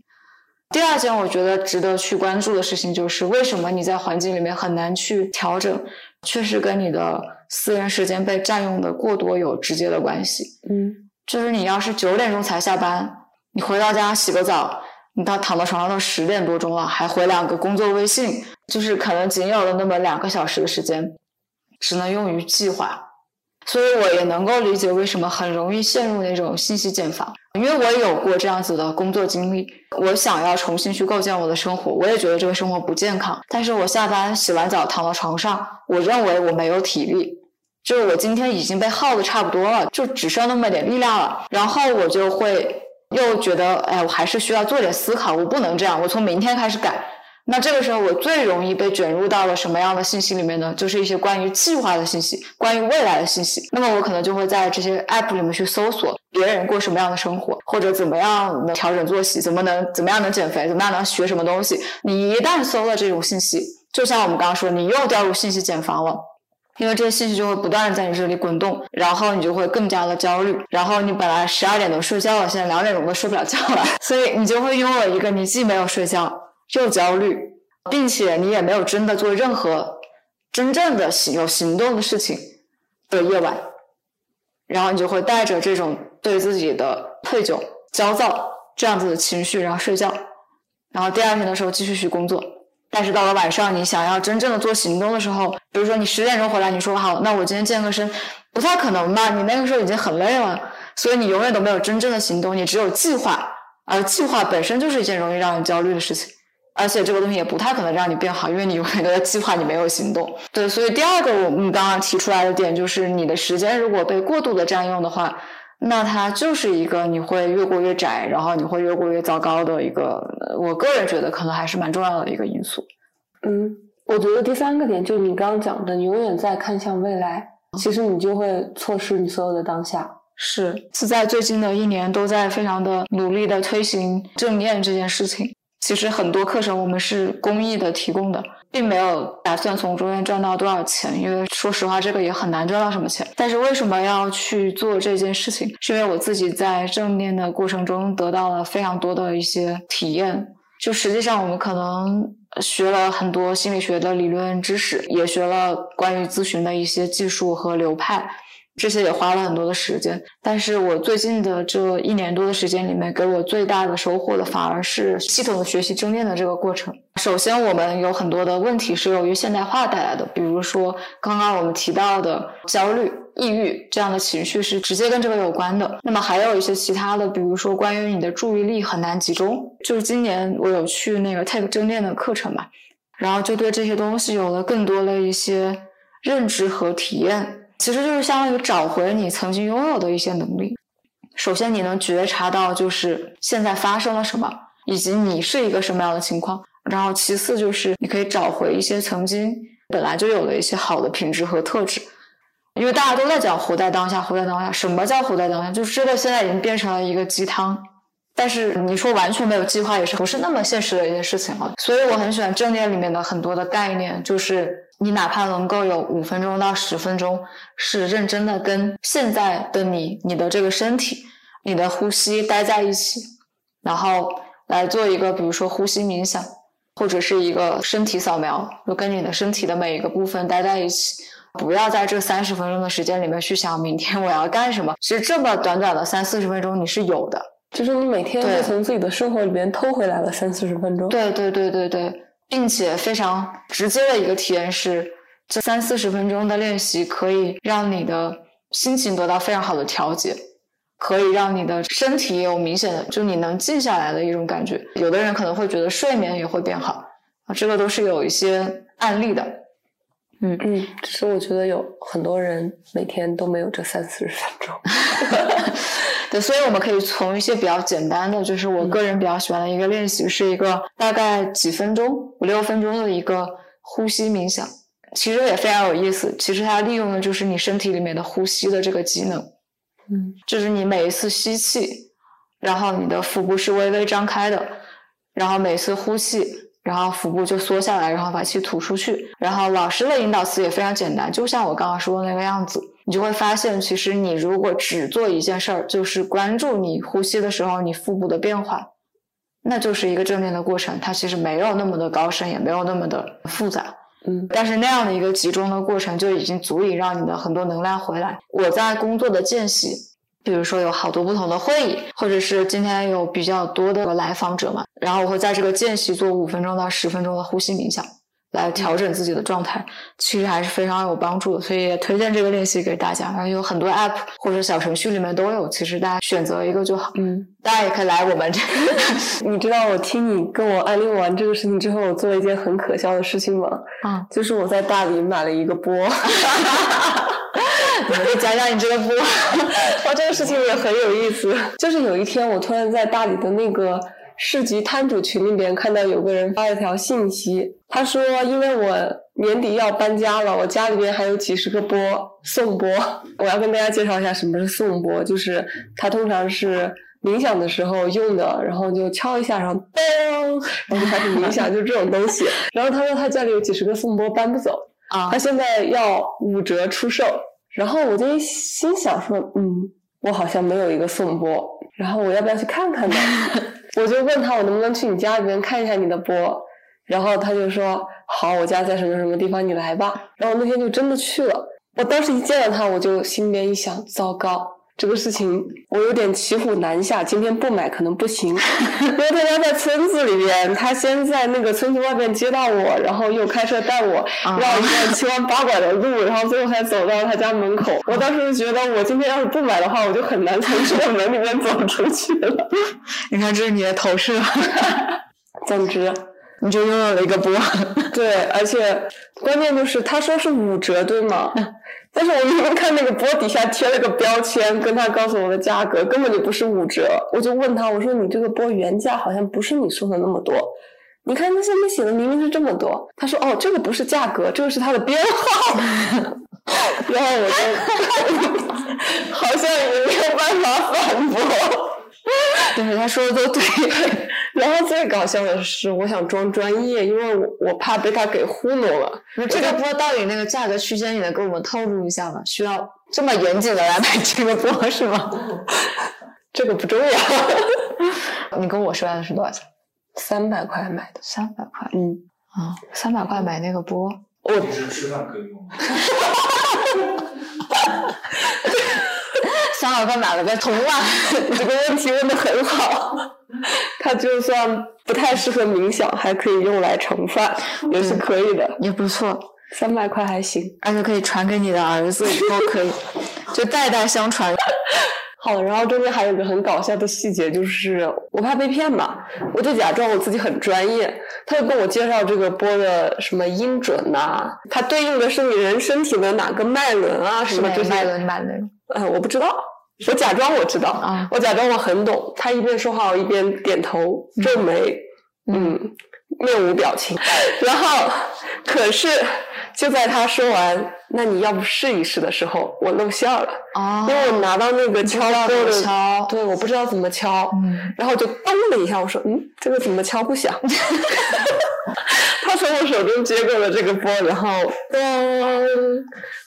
第二件我觉得值得去关注的事情，就是为什么你在环境里面很难去调整，确实跟你的私人时间被占用的过多有直接的关系。嗯就是你要是九点钟才下班，你回到家洗个澡，你到躺到床上都十点多钟了，还回两个工作微信，就是可能仅有的那么两个小时的时间，只能用于计划。所以我也能够理解为什么很容易陷入那种信息茧房，因为我有过这样子的工作经历。我想要重新去构建我的生活，我也觉得这个生活不健康。但是我下班洗完澡躺到床上，我认为我没有体力，就是我今天已经被耗的差不多了，就只剩那么点力量了。然后我就会又觉得，哎，我还是需要做点思考，我不能这样，我从明天开始改。那这个时候，我最容易被卷入到了什么样的信息里面呢？就是一些关于计划的信息，关于未来的信息。那么我可能就会在这些 app 里面去搜索别人过什么样的生活，或者怎么样能调整作息，怎么能怎么样能减肥，怎么样能学什么东西。你一旦搜了这种信息，就像我们刚刚说，你又掉入信息茧房了。因为这些信息就会不断的在你这里滚动，然后你就会更加的焦虑，然后你本来十二点钟睡觉了，现在两点钟都睡不了觉了，所以你就会拥有一个你既没有睡觉又焦虑，并且你也没有真的做任何真正的行有行动的事情的夜晚，然后你就会带着这种对自己的愧疚、焦躁这样子的情绪，然后睡觉，然后第二天的时候继续去工作。但是到了晚上，你想要真正的做行动的时候，比如说你十点钟回来，你说好，那我今天健个身，不太可能吧？你那个时候已经很累了，所以你永远都没有真正的行动，你只有计划，而计划本身就是一件容易让人焦虑的事情，而且这个东西也不太可能让你变好，因为你永远都在计划，你没有行动。对，所以第二个我们刚刚提出来的点就是，你的时间如果被过度的占用的话，那它就是一个你会越过越窄，然后你会越过越糟糕的一个，我个人觉得可能还是蛮重要的一个因素。嗯，我觉得第三个点就是你刚刚讲的，你永远在看向未来，其实你就会错失你所有的当下。是，是在最近的一年都在非常的努力的推行正念这件事情。其实很多课程我们是公益的提供的，并没有打算从中间赚到多少钱，因为说实话这个也很难赚到什么钱。但是为什么要去做这件事情？是因为我自己在正念的过程中得到了非常多的一些体验。就实际上我们可能学了很多心理学的理论知识，也学了关于咨询的一些技术和流派。这些也花了很多的时间，但是我最近的这一年多的时间里面，给我最大的收获的反而是系统的学习正念的这个过程。首先，我们有很多的问题是由于现代化带来的，比如说刚刚我们提到的焦虑、抑郁这样的情绪是直接跟这个有关的。那么还有一些其他的，比如说关于你的注意力很难集中，就是今年我有去那个 Take 正念的课程嘛，然后就对这些东西有了更多的一些认知和体验。其实就是相当于找回你曾经拥有的一些能力。首先，你能觉察到就是现在发生了什么，以及你是一个什么样的情况。然后，其次就是你可以找回一些曾经本来就有的一些好的品质和特质。因为大家都在讲活在当下，活在当下。什么叫活在当下？就是这个现在已经变成了一个鸡汤。但是你说完全没有计划，也是不是那么现实的一件事情了。所以我很喜欢正念里面的很多的概念，就是你哪怕能够有五分钟到十分钟，是认真的跟现在的你、你的这个身体、你的呼吸待在一起，然后来做一个，比如说呼吸冥想，或者是一个身体扫描，就跟你的身体的每一个部分待在一起，不要在这三十分钟的时间里面去想明天我要干什么。其实这么短短的三四十分钟你是有的，就是你每天对会从自己的生活里面偷回来了三四十分钟。对对对对对，并且非常直接的一个体验是，这三四十分钟的练习可以让你的心情得到非常好的调节，可以让你的身体也有明显的，就你能静下来的一种感觉。有的人可能会觉得睡眠也会变好啊，这个都是有一些案例的。嗯嗯，只是我觉得有很多人每天都没有这三四十分钟。对，所以我们可以从一些比较简单的，就是我个人比较喜欢的一个练习，是一个大概几分钟、五六分钟的一个呼吸冥想。其实也非常有意思。其实它利用的就是你身体里面的呼吸的这个机能，嗯，就是你每一次吸气，然后你的腹部是微微张开的，然后每次呼气，然后腹部就缩下来，然后把气吐出去。然后老师的引导词也非常简单，就像我刚刚说的那个样子。你就会发现，其实你如果只做一件事儿，就是关注你呼吸的时候你腹部的变化，那就是一个正念的过程。它其实没有那么的高深，也没有那么的复杂。嗯但是那样的一个集中的过程，就已经足以让你的很多能量回来。我在工作的间隙，比如说有好多不同的会议，或者是今天有比较多的来访者嘛，然后我会在这个间隙做五分钟到十分钟的呼吸冥想，来调整自己的状态，其实还是非常有帮助的。所以也推荐这个练习给大家。然后有很多 app 或者小程序里面都有，其实大家选择一个就好。嗯，大家也可以来我们这个，你知道我听你跟我安利完这个事情之后，我做了一件很可笑的事情吗？嗯，就是我在大理买了一个钵。你们就讲讲你这个波。哇，这个事情也很有意思。就是有一天，我突然在大理的那个市集摊主群里边看到有个人发了条信息，他说：“因为我年底要搬家了，我家里边还有几十个钵颂钵，我要跟大家介绍一下什么是颂钵，就是它通常是。”冥想的时候用的，然后就敲一下，然后咚，然后就开始冥想，就这种东西。然后他说他家里有几十个颂钵搬不走，啊他现在要五折出售，然后我就一心想说，嗯，我好像没有一个颂钵，然后我要不要去看看呢？我就问他，我能不能去你家里面看一下你的波？然后他就说，好，我家在什么什么地方，你来吧。然后那天就真的去了。我当时一见到他，我就心里面一想，糟糕。这个事情我有点骑虎难下，今天不买可能不行，因为他家在村子里边，他先在那个村子外面接到我，然后又开车带我啊绕一段七弯八拐的路，然后最后才走到他家门口。我当时就觉得，我今天要是不买的话，我就很难从这个门里面走出去了。你看，这是你的投射，总之，你就拥有了一个波。对，而且关键就是他说是五折，对吗？但是我明明看那个波底下贴了个标签，跟他告诉我的价格根本就不是五折。我就问他，我说你这个波原价好像不是你说的那么多，你看它上面写的明明是这么多。他说哦，这个不是价格，这个是它的编号。然后我就 好像也没有办法反驳。对，他说的都对。然后最搞笑的是，我想装专业，因为我我怕被他给糊弄了。那这个波到底那个价格区间，你能给我们透露一下吗？需要这么严谨的来买这个波是吗？这个不重要。你跟我说的是多少钱？三百块买的，三百块嗯，啊，三百块买那个波，我平时吃饭可以用吗？三百块买了个铜碗。你这个问题问的很好。它就算不太适合冥想，还可以用来盛饭，也是可以的。也不错，三百块还行。而且可以传给你的儿子，以后可以就代代相传。好，然后中间还有个很搞笑的细节，就是我怕被骗嘛，我就假装我自己很专业，他就跟我介绍这个波的什么音准呐、它对应的是你人身体的哪个脉轮啊，什么这些。买的你买的那种呃，我不知道，我假装我知道，啊我假装我很懂。他一边说话，我一边点头皱眉，嗯，面无表情。然后，可是就在他说完“那你要不试一试”的时候，我露馅了，哦因为我拿到那个敲道钵的敲对，我不知道怎么敲，嗯然后就咚的一下，我说：“嗯，这个怎么敲不响？” 他从我手中接过了这个钵，然后咚，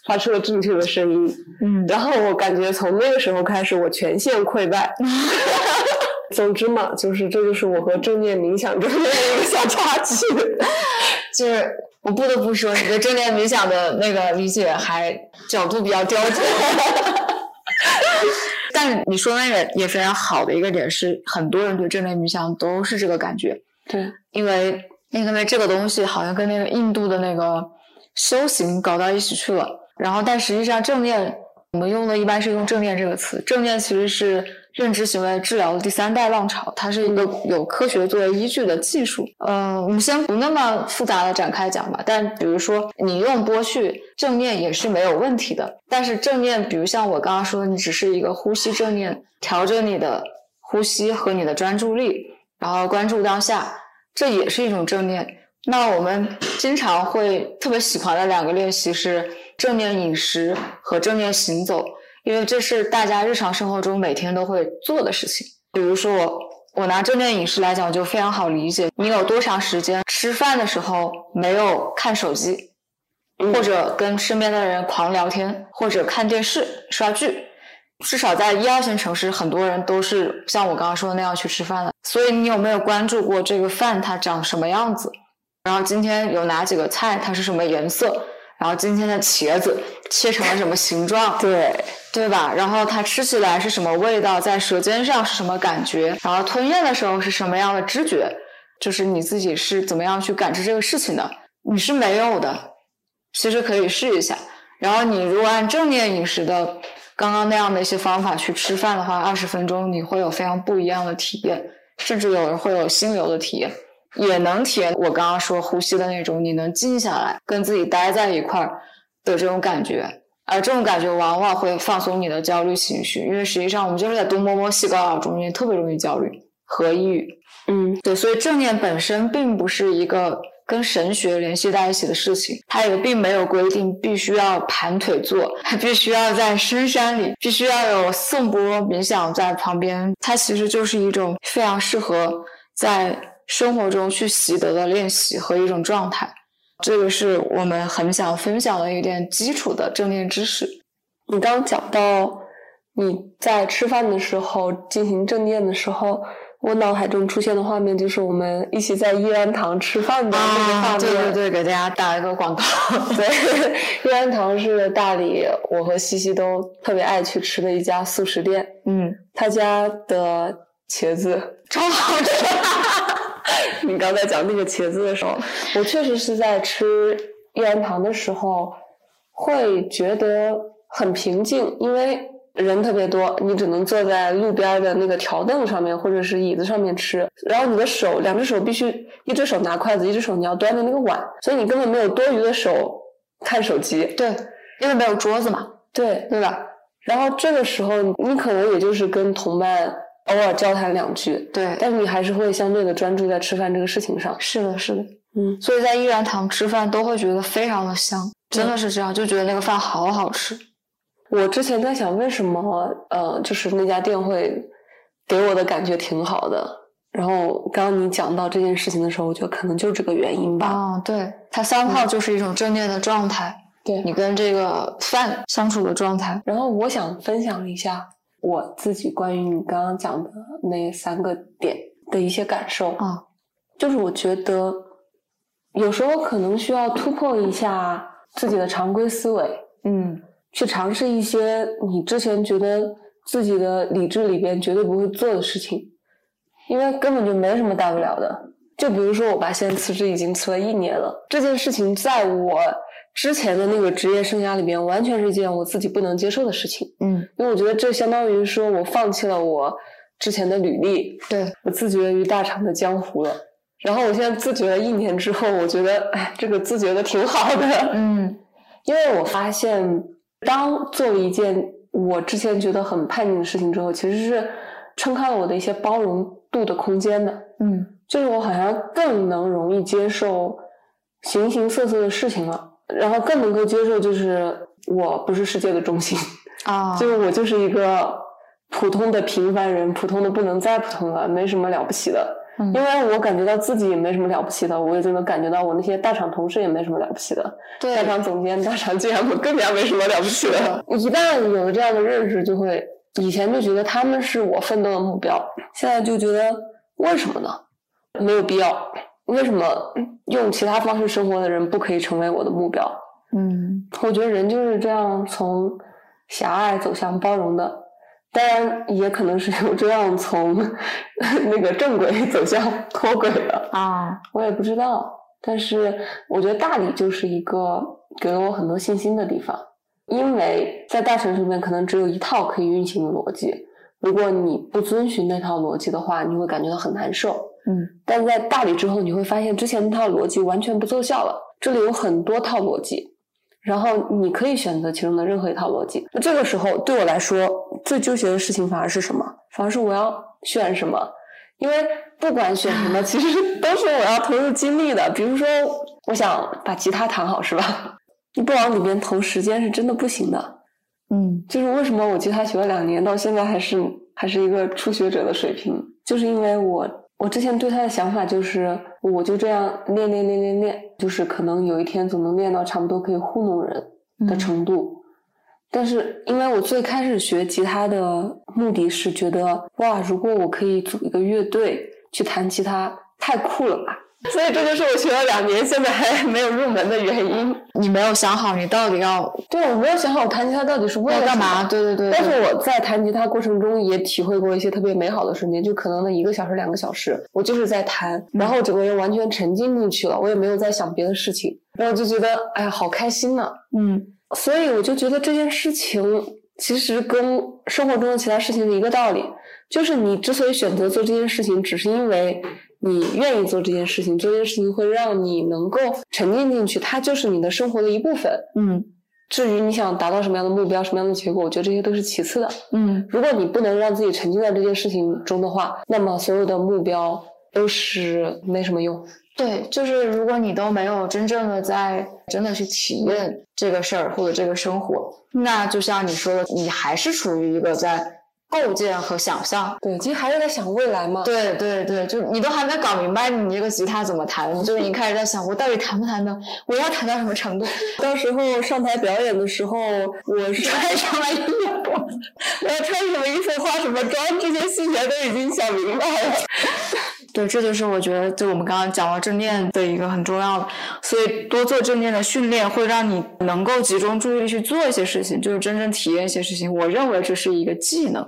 发出了正确的声音。嗯，然后我感觉从那个时候开始，我全线溃败。总之嘛，就是这就是我和正念冥想中间的一个小插曲。就是我不得不说，你对正念冥想的那个理解还角度比较刁钻。但是你说那个也非常好的一个点是，很多人对正念冥想都是这个感觉，对，因为因为这个东西好像跟那个印度的那个修行搞到一起去了。然后，但实际上正念我们用的一般是用正念这个词，正念其实是认知行为治疗的第三代浪潮，它是一个有科学作为依据的技术。嗯，我们先不那么复杂的展开讲吧。但比如说，你用波去正念也是没有问题的。但是正念，比如像我刚刚说，你只是一个呼吸正念，调整你的呼吸和你的专注力，然后关注当下，这也是一种正念。那我们经常会特别喜欢的两个练习是正念饮食和正念行走，因为这是大家日常生活中每天都会做的事情。比如说我，我拿正念饮食来讲就非常好理解。你有多长时间吃饭的时候没有看手机，或者跟身边的人狂聊天，或者看电视刷剧？至少在一二线城市，很多人都是像我刚刚说的那样去吃饭的。所以你有没有关注过这个饭它长什么样子？然后今天有哪几个菜，它是什么颜色？然后今天的茄子切成了什么形状？对对吧？然后它吃起来是什么味道，在舌尖上是什么感觉？然后吞咽的时候是什么样的知觉？就是你自己是怎么样去感知这个事情的？你是没有的，其实可以试一下。然后你如果按正念饮食的刚刚那样的一些方法去吃饭的话，二十分钟你会有非常不一样的体验，甚至有人会有心流的体验。也能体验我刚刚说呼吸的那种，你能静下来跟自己待在一块儿的这种感觉，而这种感觉往往会放松你的焦虑情绪，因为实际上我们就是在东摸摸西搞搞中间特别容易焦虑和抑郁。嗯，对，所以正念本身并不是一个跟神学联系在一起的事情，它也并没有规定必须要盘腿坐，还 必须要在深山里，必须要有颂钵冥想在旁边，它其实就是一种非常适合在。生活中去习得的练习和一种状态，这个是我们很想分享的一点基础的正念知识。你刚讲到你在吃饭的时候进行正念的时候，我脑海中出现的画面就是我们一起在益安堂吃饭的那个画面。对对对，给大家打一个广告。对，益安堂是大理我和西西都特别爱去吃的一家素食店。嗯，他家的茄子超好吃。你刚才讲那个茄子的时候，我确实是在吃益安堂的时候，会觉得很平静，因为人特别多，你只能坐在路边的那个条凳上面或者是椅子上面吃，然后你的手两只手必须一只手拿筷子，一只手你要端着那个碗，所以你根本没有多余的手看手机，对，因为没有桌子嘛，对对吧？然后这个时候你可能也就是跟同伴。偶尔交谈两句，对，但是你还是会相对的专注在吃饭这个事情上。是的，是的，嗯，所以在依然堂吃饭都会觉得非常的香，真的是这样，就觉得那个饭好好吃。我之前在想，为什么呃，就是那家店会给我的感觉挺好的。然后刚刚你讲到这件事情的时候，我觉得可能就是这个原因吧。啊，对，它三号就是一种正念的状态，对你跟这个饭相处的状态。然后我想分享一下。我自己关于你刚刚讲的那三个点的一些感受啊，就是我觉得有时候可能需要突破一下自己的常规思维，嗯，去尝试一些你之前觉得自己的理智里边绝对不会做的事情，因为根本就没什么大不了的。就比如说，我爸现在辞职已经辞了一年了，这件事情在我。之前的那个职业生涯里面，完全是一件我自己不能接受的事情。嗯，因为我觉得这相当于说我放弃了我之前的履历，对我自绝于大厂的江湖了。然后我现在自觉了一年之后，我觉得哎，这个自觉的挺好的。嗯，因为我发现，当做了一件我之前觉得很叛逆的事情之后，其实是撑开了我的一些包容度的空间的。嗯，就是我好像更能容易接受形形色色的事情了。然后更能够接受，就是我不是世界的中心啊，就是我就是一个普通的平凡人，普通的不能再普通了，没什么了不起的。因为我感觉到自己也没什么了不起的，我也就能感觉到我那些大厂同事也没什么了不起的。对，大厂总监、大厂 GM 更加没什么了不起的。一旦有了这样的认识，就会以前就觉得他们是我奋斗的目标，现在就觉得为什么呢？没有必要。为什么用其他方式生活的人不可以成为我的目标？嗯我觉得人就是这样从狭隘走向包容的，当然也可能是有这样从 那个正轨走向脱轨的，啊，我也不知道。但是我觉得大理就是一个给了我很多信心的地方，因为在大城市里面可能只有一套可以运行的逻辑，如果你不遵循那套逻辑的话，你会感觉到很难受。嗯但在大理之后，你会发现之前那套逻辑完全不奏效了。这里有很多套逻辑，然后你可以选择其中的任何一套逻辑。那这个时候对我来说，最纠结的事情反而是什么？反而是我要选什么？因为不管选什么，其实都是我要投入精力的。比如说，我想把吉他弹好，是吧？你不往里面投时间是真的不行的。嗯就是为什么我吉他学了两年，到现在还是还是一个初学者的水平，就是因为我我之前对他的想法就是，我就这样练练练练练，就是可能有一天总能练到差不多可以糊弄人的程度。但是因为我最开始学吉他的目的是觉得，哇，如果我可以组一个乐队去弹吉他，太酷了吧！所以这就是我学了两年，现在还 没有入门的原因。你没有想好你到底要对，我没有想好我弹吉他到底是为了干嘛？对对对，但是我在弹吉他过程中也体会过一些特别美好的瞬间，就可能那一个小时、两个小时，我就是在弹，然后整个人完全沉浸进去了，我也没有在想别的事情，然后就觉得哎呀好开心呐、嗯所以我就觉得这件事情其实跟生活中的其他事情是一个道理，就是你之所以选择做这件事情，只是因为你愿意做这件事情，这件事情会让你能够沉浸进去，它就是你的生活的一部分。嗯至于你想达到什么样的目标、什么样的结果，我觉得这些都是其次的。嗯如果你不能让自己沉浸在这件事情中的话，那么所有的目标都是没什么用。对，就是如果你都没有真正的在真的去体验这个事儿或者这个生活，那就像你说的，你还是处于一个在构建和想象。对，其实还是在想未来嘛。对对对，就你都还没搞明白你这个吉他怎么弹，你就已经开始在想我到底弹不弹呢？我要弹到什么程度？到时候上台表演的时候，我是穿什么衣服？我要穿什么衣服、化什么妆，这些细节都已经想明白了。对，这就是我觉得，就我们刚刚讲到正念的一个很重要的，所以多做正念的训练，会让你能够集中注意力去做一些事情，就是真正体验一些事情。我认为这是一个技能，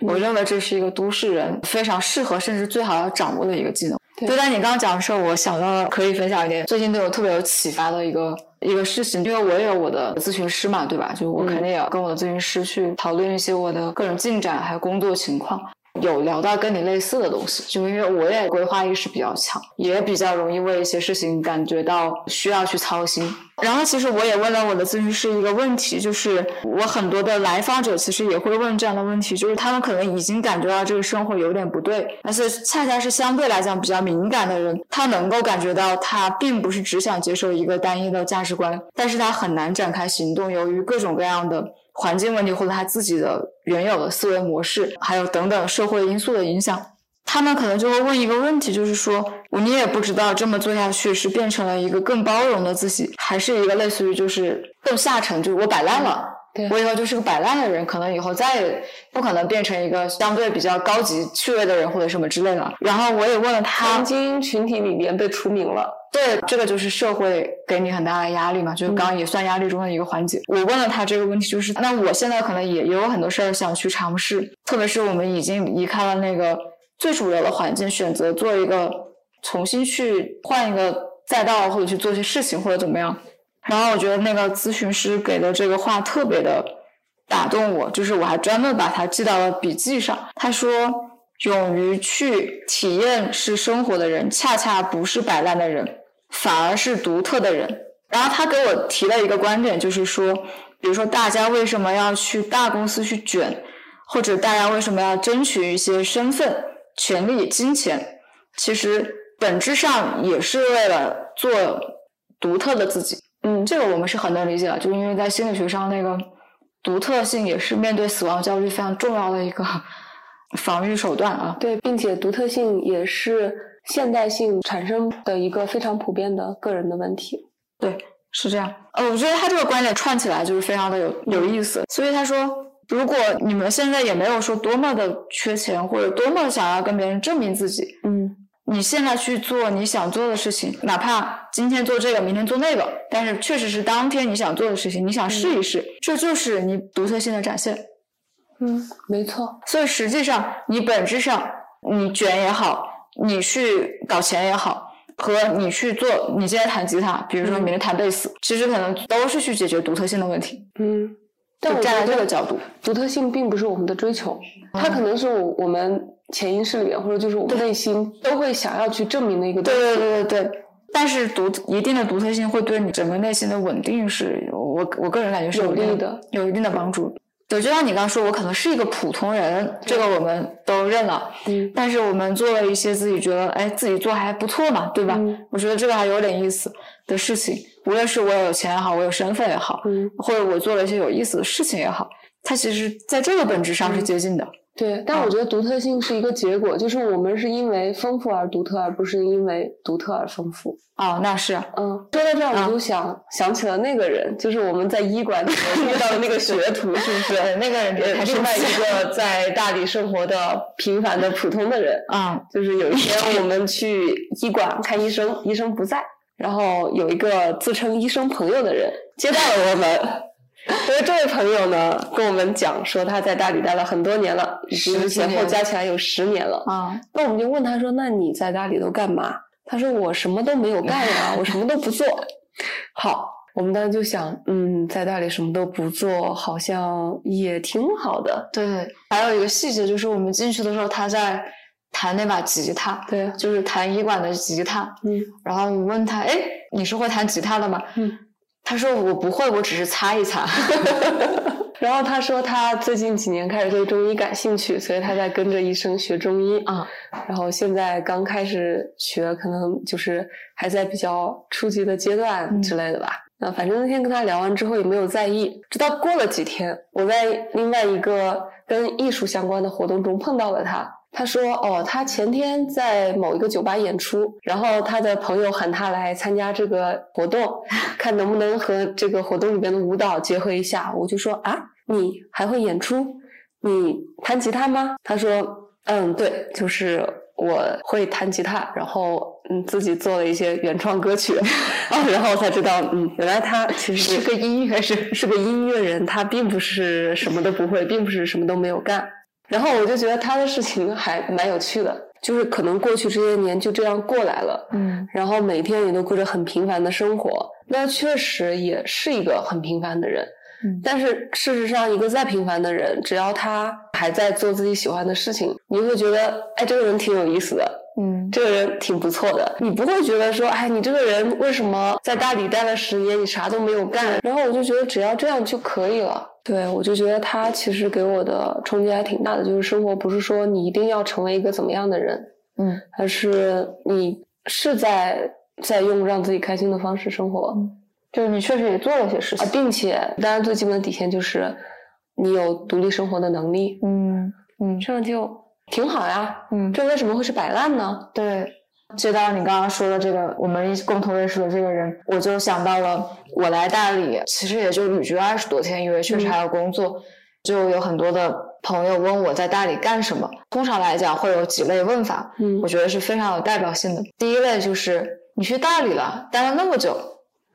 我认为这是一个都市人非常适合，甚至最好要掌握的一个技能。对对，但你刚刚讲的时候，我想到了可以分享一点最近对我特别有启发的一个一个事情，因为我也有我的咨询师嘛，对吧？就我肯定也要跟我的咨询师去讨论一些我的个人进展还有工作情况。有聊到跟你类似的东西，就因为我也规划意识比较强，也比较容易为一些事情感觉到需要去操心。然后其实我也问了我的咨询师一个问题，就是我很多的来访者其实也会问这样的问题，就是他们可能已经感觉到这个生活有点不对，但是恰恰是相对来讲比较敏感的人，他能够感觉到他并不是只想接受一个单一的价值观，但是他很难展开行动，由于各种各样的。环境问题或者他自己的原有的思维模式，还有等等社会因素的影响，他们可能就会问一个问题，就是说，你也不知道这么做下去是变成了一个更包容的自己，还是一个类似于就是更下沉，就是我摆烂了。对我以后就是个摆烂的人，可能以后再也不可能变成一个相对比较高级趣味的人或者什么之类的。然后我也问了他曾，经群体里面被除名了，对，这个就是社会给你很大的压力嘛，就是刚刚也算压力中的一个环节。我问了他这个问题，就是那我现在可能也也有很多事儿想去尝试，特别是我们已经离开了那个最主流的环境，选择做一个重新去换一个赛道，或者去做一些事情，或者怎么样。然后我觉得那个咨询师给的这个话特别的打动我，就是我还专门把它记到了笔记上。他说。勇于去体验是生活的人，恰恰不是摆烂的人，反而是独特的人。然后他给我提了一个观点，就是说，比如说大家为什么要去大公司去卷，或者大家为什么要争取一些身份、权利、金钱，其实本质上也是为了做独特的自己。嗯，这个我们是很能理解的，就因为在心理学上，那个独特性也是面对死亡焦虑非常重要的一个防御手段啊。对，并且独特性也是现代性产生的一个非常普遍的个人的问题。对，是这样。呃，我觉得他这个观点串起来就是非常的有有意思。所以他说，如果你们现在也没有说多么的缺钱，或者多么想要跟别人证明自己，嗯你现在去做你想做的事情，哪怕今天做这个，明天做那个，但是确实是当天你想做的事情，你想试一试，这就是你独特性的展现。嗯，没错，所以实际上，你本质上你卷也好，你去搞钱也好，和你去做，你今天弹吉他，比如说嗯明天弹贝斯，其实可能都是去解决独特性的问题。嗯。但站在这个角度，独特性并不是我们的追求，它可能是我我们潜意识里面，或者就是我们内心都会想要去证明的一个东西。对对对对对。但是独一定的独特性会对你整个内心的稳定是，我我个人感觉是有利的，有一定的帮助。对，就像你刚刚说，我可能是一个普通人，这个我们都认了。嗯但是我们做了一些自己觉得，哎，自己做还不错嘛，对吧？嗯我觉得这个还有点意思的事情，无论是我有钱也好，我有身份也好，嗯，或者我做了一些有意思的事情也好，它其实在这个本质上是嗯接近的。对。但我觉得独特性是一个结果，就是我们是因为丰富而独特，而不是因为独特而丰富。哦，那是，嗯，说到这儿，我就想、想起了那个人，就是我们在医馆里面遇到的那个学徒，是不是？对那个人也还是另外一个在大理生活的平凡的普通的人。啊，就是有一天我们去医馆看医生，医生不在，然后有一个自称医生朋友的人接待了我们。因为这位朋友呢，跟我们讲说他在大理待了很多年了，已经十几前后加起来有十年了。啊，那我们就问他说：“那你在大理都干嘛？”他说：“我什么都没有干呀，我什么都不做。”好，我们当时就想，嗯，在大理什么都不做，好像也挺好的。对对。还有一个细节就是，我们进去的时候，他在弹那把吉他，对，就是弹医馆的吉他。嗯然后我问他，哎，你是会弹吉他的吗？嗯。他说我不会，我只是擦一擦。然后他说他最近几年开始对中医感兴趣，所以他在跟着医生学中医啊。然后现在刚开始学，可能就是还在比较初级的阶段嗯之类的吧。那反正那天跟他聊完之后也没有在意，直到过了几天，我在另外一个跟艺术相关的活动中碰到了他。他说：“哦，他前天在某一个酒吧演出，然后他的朋友喊他来参加这个活动，看能不能和这个活动里边的舞蹈结合一下。”我就说：“啊，你还会演出？你弹吉他吗？”他说：“嗯，对，就是我会弹吉他，然后嗯自己做了一些原创歌曲，哦，然后才知道，嗯，原来他其实是个音乐人，是个音乐人，他并不是什么都不会，并不是什么都没有干。然后我就觉得他的事情还蛮有趣的，就是可能过去这些年就这样过来了，嗯然后每天也都过着很平凡的生活。那确实也是一个很平凡的人，嗯但是事实上，一个再平凡的人，只要他还在做自己喜欢的事情，你会觉得，哎，这个人挺有意思的，嗯这个人挺不错的，你不会觉得说，哎，你这个人为什么在大理待了十年，你啥都没有干？然后我就觉得只要这样就可以了。对我就觉得他其实给我的冲击还挺大的，就是生活不是说你一定要成为一个怎么样的人，嗯而是你是在在用让自己开心的方式生活，就是你确实也做了些事啊，情。并且当然最基本的底线就是你有独立生活的能力，嗯嗯这样就挺好呀。嗯，这为什么会是摆烂呢？对。接到你刚刚说的这个，我们一共同认识的这个人，我就想到了我来大理，其实也就旅居二十多天，因为确实还要工作，就有很多的朋友问我在大理干什么。通常来讲会有几类问法，嗯我觉得是非常有代表性的。第一类就是你去大理了，待了那么久，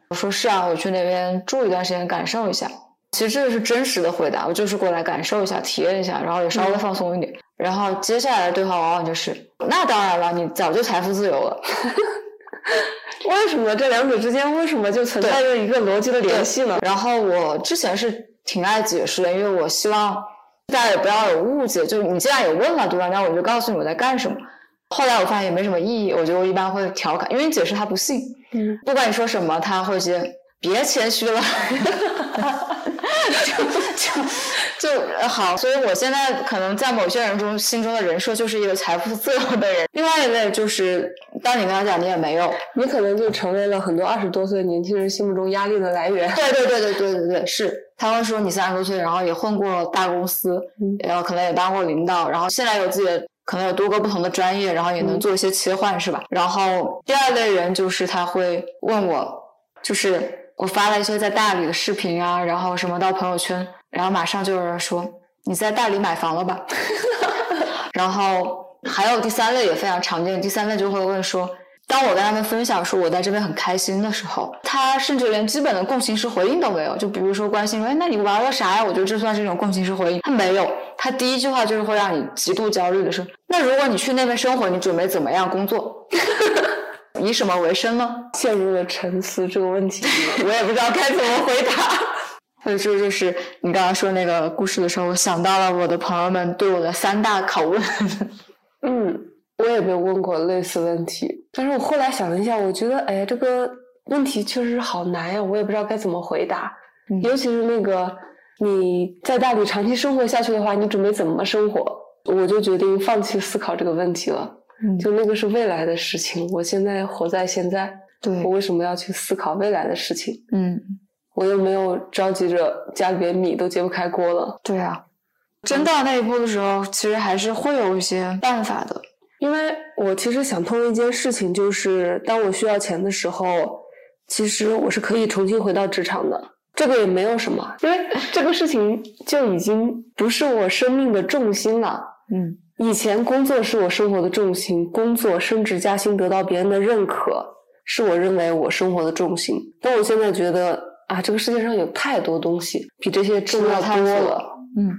我说是啊，我去那边住一段时间，感受一下。其实这个是真实的回答，我就是过来感受一下、体验一下，然后也稍微放松一点。然后接下来的对话往往就是，那当然了，你早就财富自由了。为什么这两者之间为什么就存在着一个逻辑的联系呢？然后我之前是挺爱解释的，因为我希望大家也不要有误解，就你既然有问了，对吧？那我就告诉你我在干什么。后来我发现也没什么意义，我觉得我一般会调侃，因为你解释他不信，嗯，不管你说什么，他会接别谦虚了，就就就好。所以我现在可能在某些人中心中的人设就是一个财富自由的人。另外一类就是，当你跟他讲你也没有，你可能就成为了很多二十多岁的年轻人心目中压力的来源。对对对对对对对，是他会说你三十多岁，然后也混过大公司，然后可能也当过领导，然后现在有自己的可能有多个不同的专业，然后也能做一些切换，是吧？然后第二类人就是他会问我，就是我发了一些在大理的视频啊，然后什么到朋友圈，然后马上就有人说你在大理买房了吧？然后还有第三类也非常常见，第三类就会问说，当我跟他们分享说我在这边很开心的时候，他甚至连基本的共情式回应都没有。就比如说关心说，哎，那你玩了啥呀？我觉得这算是一种共情式回应。他没有，他第一句话就是会让你极度焦虑的是，那如果你去那边生活，你准备怎么样工作？以什么为生呢？陷入了沉思这个问题，我也不知道该怎么回答。所以这就是你刚刚说那个故事的时候，我想到了我的朋友们对我的三大拷问。嗯，我也被问过类似问题，但是我后来想了一下，我觉得，哎，这个问题确实好难呀，我也不知道该怎么回答。嗯尤其是那个你在大理长期生活下去的话，你准备怎么生活？我就决定放弃思考这个问题了。嗯就那个是未来的事情，我现在活在现在，对我为什么要去思考未来的事情？嗯，我又没有着急着家里边米都揭不开锅了。对啊。真到那一步的时候，其实还是会有一些办法的。因为我其实想通一件事情，就是当我需要钱的时候，其实我是可以重新回到职场的。这个也没有什么，因为这个事情就已经不是我生命的重心了。嗯以前工作是我生活的重心，工作升职加薪得到别人的认可，是我认为我生活的重心。但我现在觉得啊，这个世界上有太多东西比这些重要多了。嗯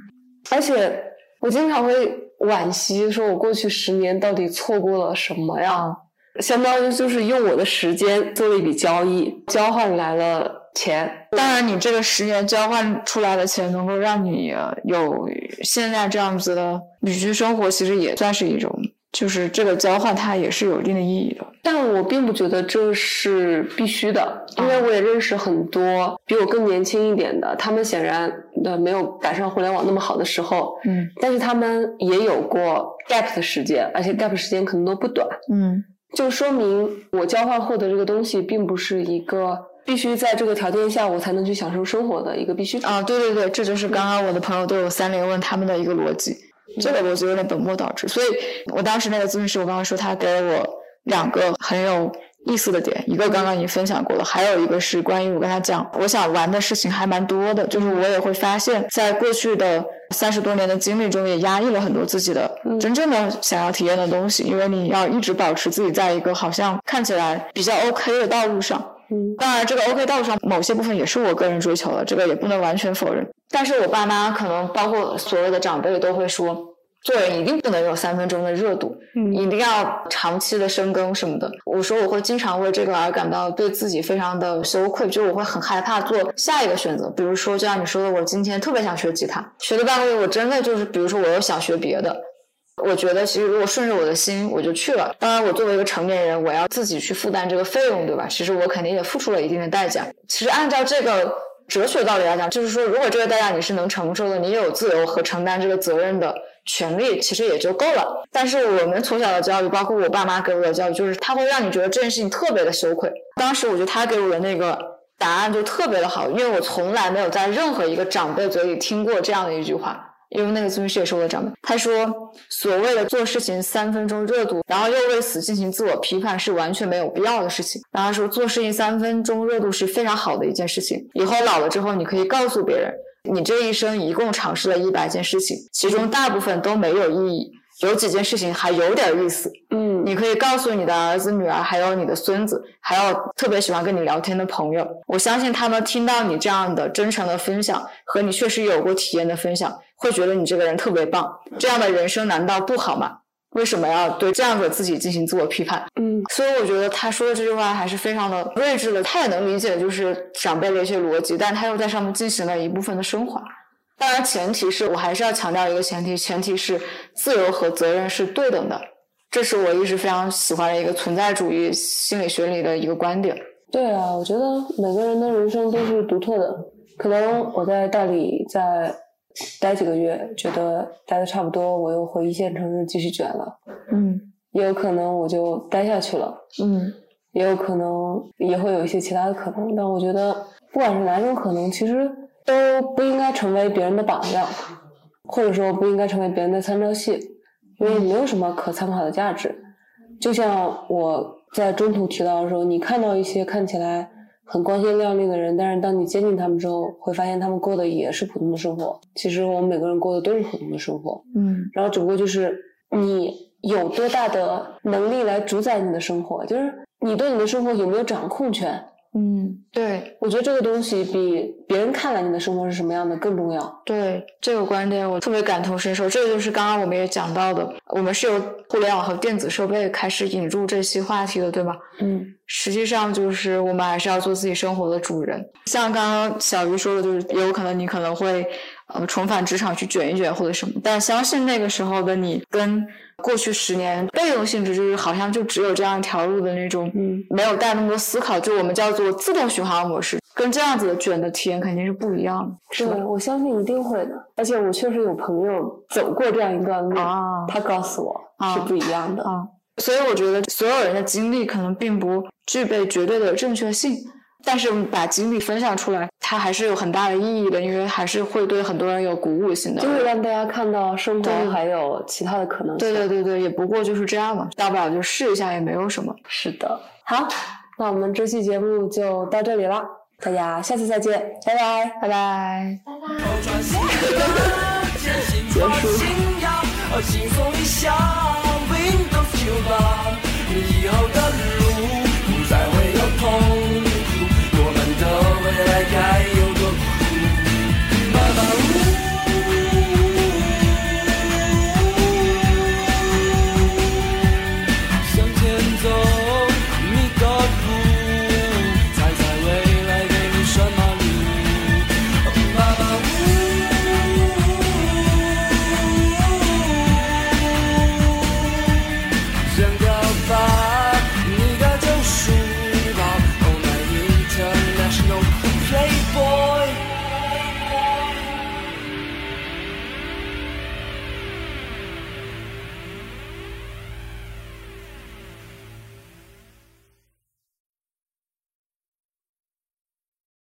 而且我经常会惋惜，说我过去十年到底错过了什么呀？相当于就是用我的时间做了一笔交易，交换来了钱。当然，你这个十年交换出来的钱，能够让你呃有现在这样子的旅居生活，其实也算是一种，就是这个交换它也是有一定的意义的。但我并不觉得这是必须的，因为我也认识很多比我更年轻一点的，他们显然呃没有赶上互联网那么好的时候，嗯但是他们也有过 gap 的时间，而且 gap 时间可能都不短。嗯就说明我交换获得这个东西，并不是一个必须在这个条件下我才能去享受生活的一个必须。啊，对对对，这就是刚刚我的朋友都有三连问他们的一个逻辑，这个逻辑有点本末倒置。所以我当时那个咨询师，我刚刚说他给了我两个很有意思的点，一个刚刚已经分享过了，还有一个是关于我跟他讲，我想玩的事情还蛮多的，就是我也会发现，在过去的三十多年的经历中，也压抑了很多自己的嗯真正的想要体验的东西，因为你要一直保持自己在一个好像看起来比较 OK 的道路上。嗯当然，这个 OK 道路上某些部分也是我个人追求的，这个也不能完全否认。但是我爸妈可能包括所有的长辈都会说，做人一定不能有三分钟的热度，嗯一定要长期的深耕什么的。我说我会经常为这个而感到对自己非常的羞愧，就我会很害怕做下一个选择。比如说，就像你说的，我今天特别想学吉他，学了半个月，我真的就是，比如说我又想学别的，我觉得其实如果顺着我的心，我就去了。当然，我作为一个成年人，我要自己去负担这个费用，对吧？其实我肯定也付出了一定的代价。其实按照这个哲学道理来讲，就是说，如果这个代价你是能承受的，你也有自由和承担这个责任的权利，其实也就够了。但是我们从小的教育，包括我爸妈给我的教育，就是他会让你觉得这件事情特别的羞愧。当时我觉得他给我的那个答案就特别的好，因为我从来没有在任何一个长辈嘴里听过这样的一句话。因为那个咨询师也是我的长辈，他说所谓的做事情三分钟热度，然后又为此进行自我批判是完全没有必要的事情。然后他说做事情三分钟热度是非常好的一件事情，以后老了之后你可以告诉别人，你这一生一共尝试了一百件事情，其中大部分都没有意义，有几件事情还有点意思。嗯你可以告诉你的儿子、女儿，还有你的孙子，还有特别喜欢跟你聊天的朋友，我相信他们听到你这样的真诚的分享和你确实有过体验的分享，会觉得你这个人特别棒。这样的人生难道不好吗？为什么要对这样的自己进行自我批判？嗯所以我觉得他说的这句话还是非常的睿智的，他也能理解就是长辈的一些逻辑，但他又在上面进行了一部分的升华。当然，前提是我还是要强调一个前提，前提是自由和责任是对等的。这是我一直非常喜欢的一个存在主义心理学里的一个观点。对啊，我觉得每个人的人生都是独特的。可能我在大理再待几个月，觉得待的差不多，我又回一线城市继续卷了。嗯也有可能我就待下去了，嗯也有可能也会有一些其他的可能。但我觉得，不管是哪种可能，其实都不应该成为别人的榜样，或者说不应该成为别人的参照系，因为没有什么可参考的价值。就像我在中途提到的时候，你看到一些看起来很光鲜亮丽的人，但是当你接近他们之后，会发现他们过的也是普通的生活。其实我们每个人过的都是普通的生活，嗯然后只不过就是你有多大的能力来主宰你的生活，就是你对你的生活有没有掌控权。嗯，对我觉得这个东西比别人看来你的生活是什么样的更重要。对，这个观点我特别感同身受。这个就是刚刚我们也讲到的，我们是由互联网和电子设备开始引入这些话题的，对吗？嗯实际上就是我们还是要做自己生活的主人。像刚刚小鱼说的，就是也有可能你可能会呃重返职场去卷一卷或者什么，但相信那个时候的你跟过去十年被动性质就是好像就只有这样一条路的那种，嗯，没有带那么多思考，就我们叫做自动循环模式，跟这样子的卷的体验肯定是不一样的，是吧？对，我相信一定会的。而且我确实有朋友走过这样一段路，啊他告诉我啊是不一样的。啊，所以我觉得所有人的经历可能并不具备绝对的正确性，但是把经历分享出来，它还是有很大的意义的，因为还是会对很多人有鼓舞性的。就会让大家看到生对活还有其他的可能性。对对对对，也不过就是这样嘛，大不了就试一下，也没有什么。是的。好，那我们这期节目就到这里了，大家下次再见，拜拜。拜拜。转新的坚信我信仰，轻松一下，Windows 九八，以后的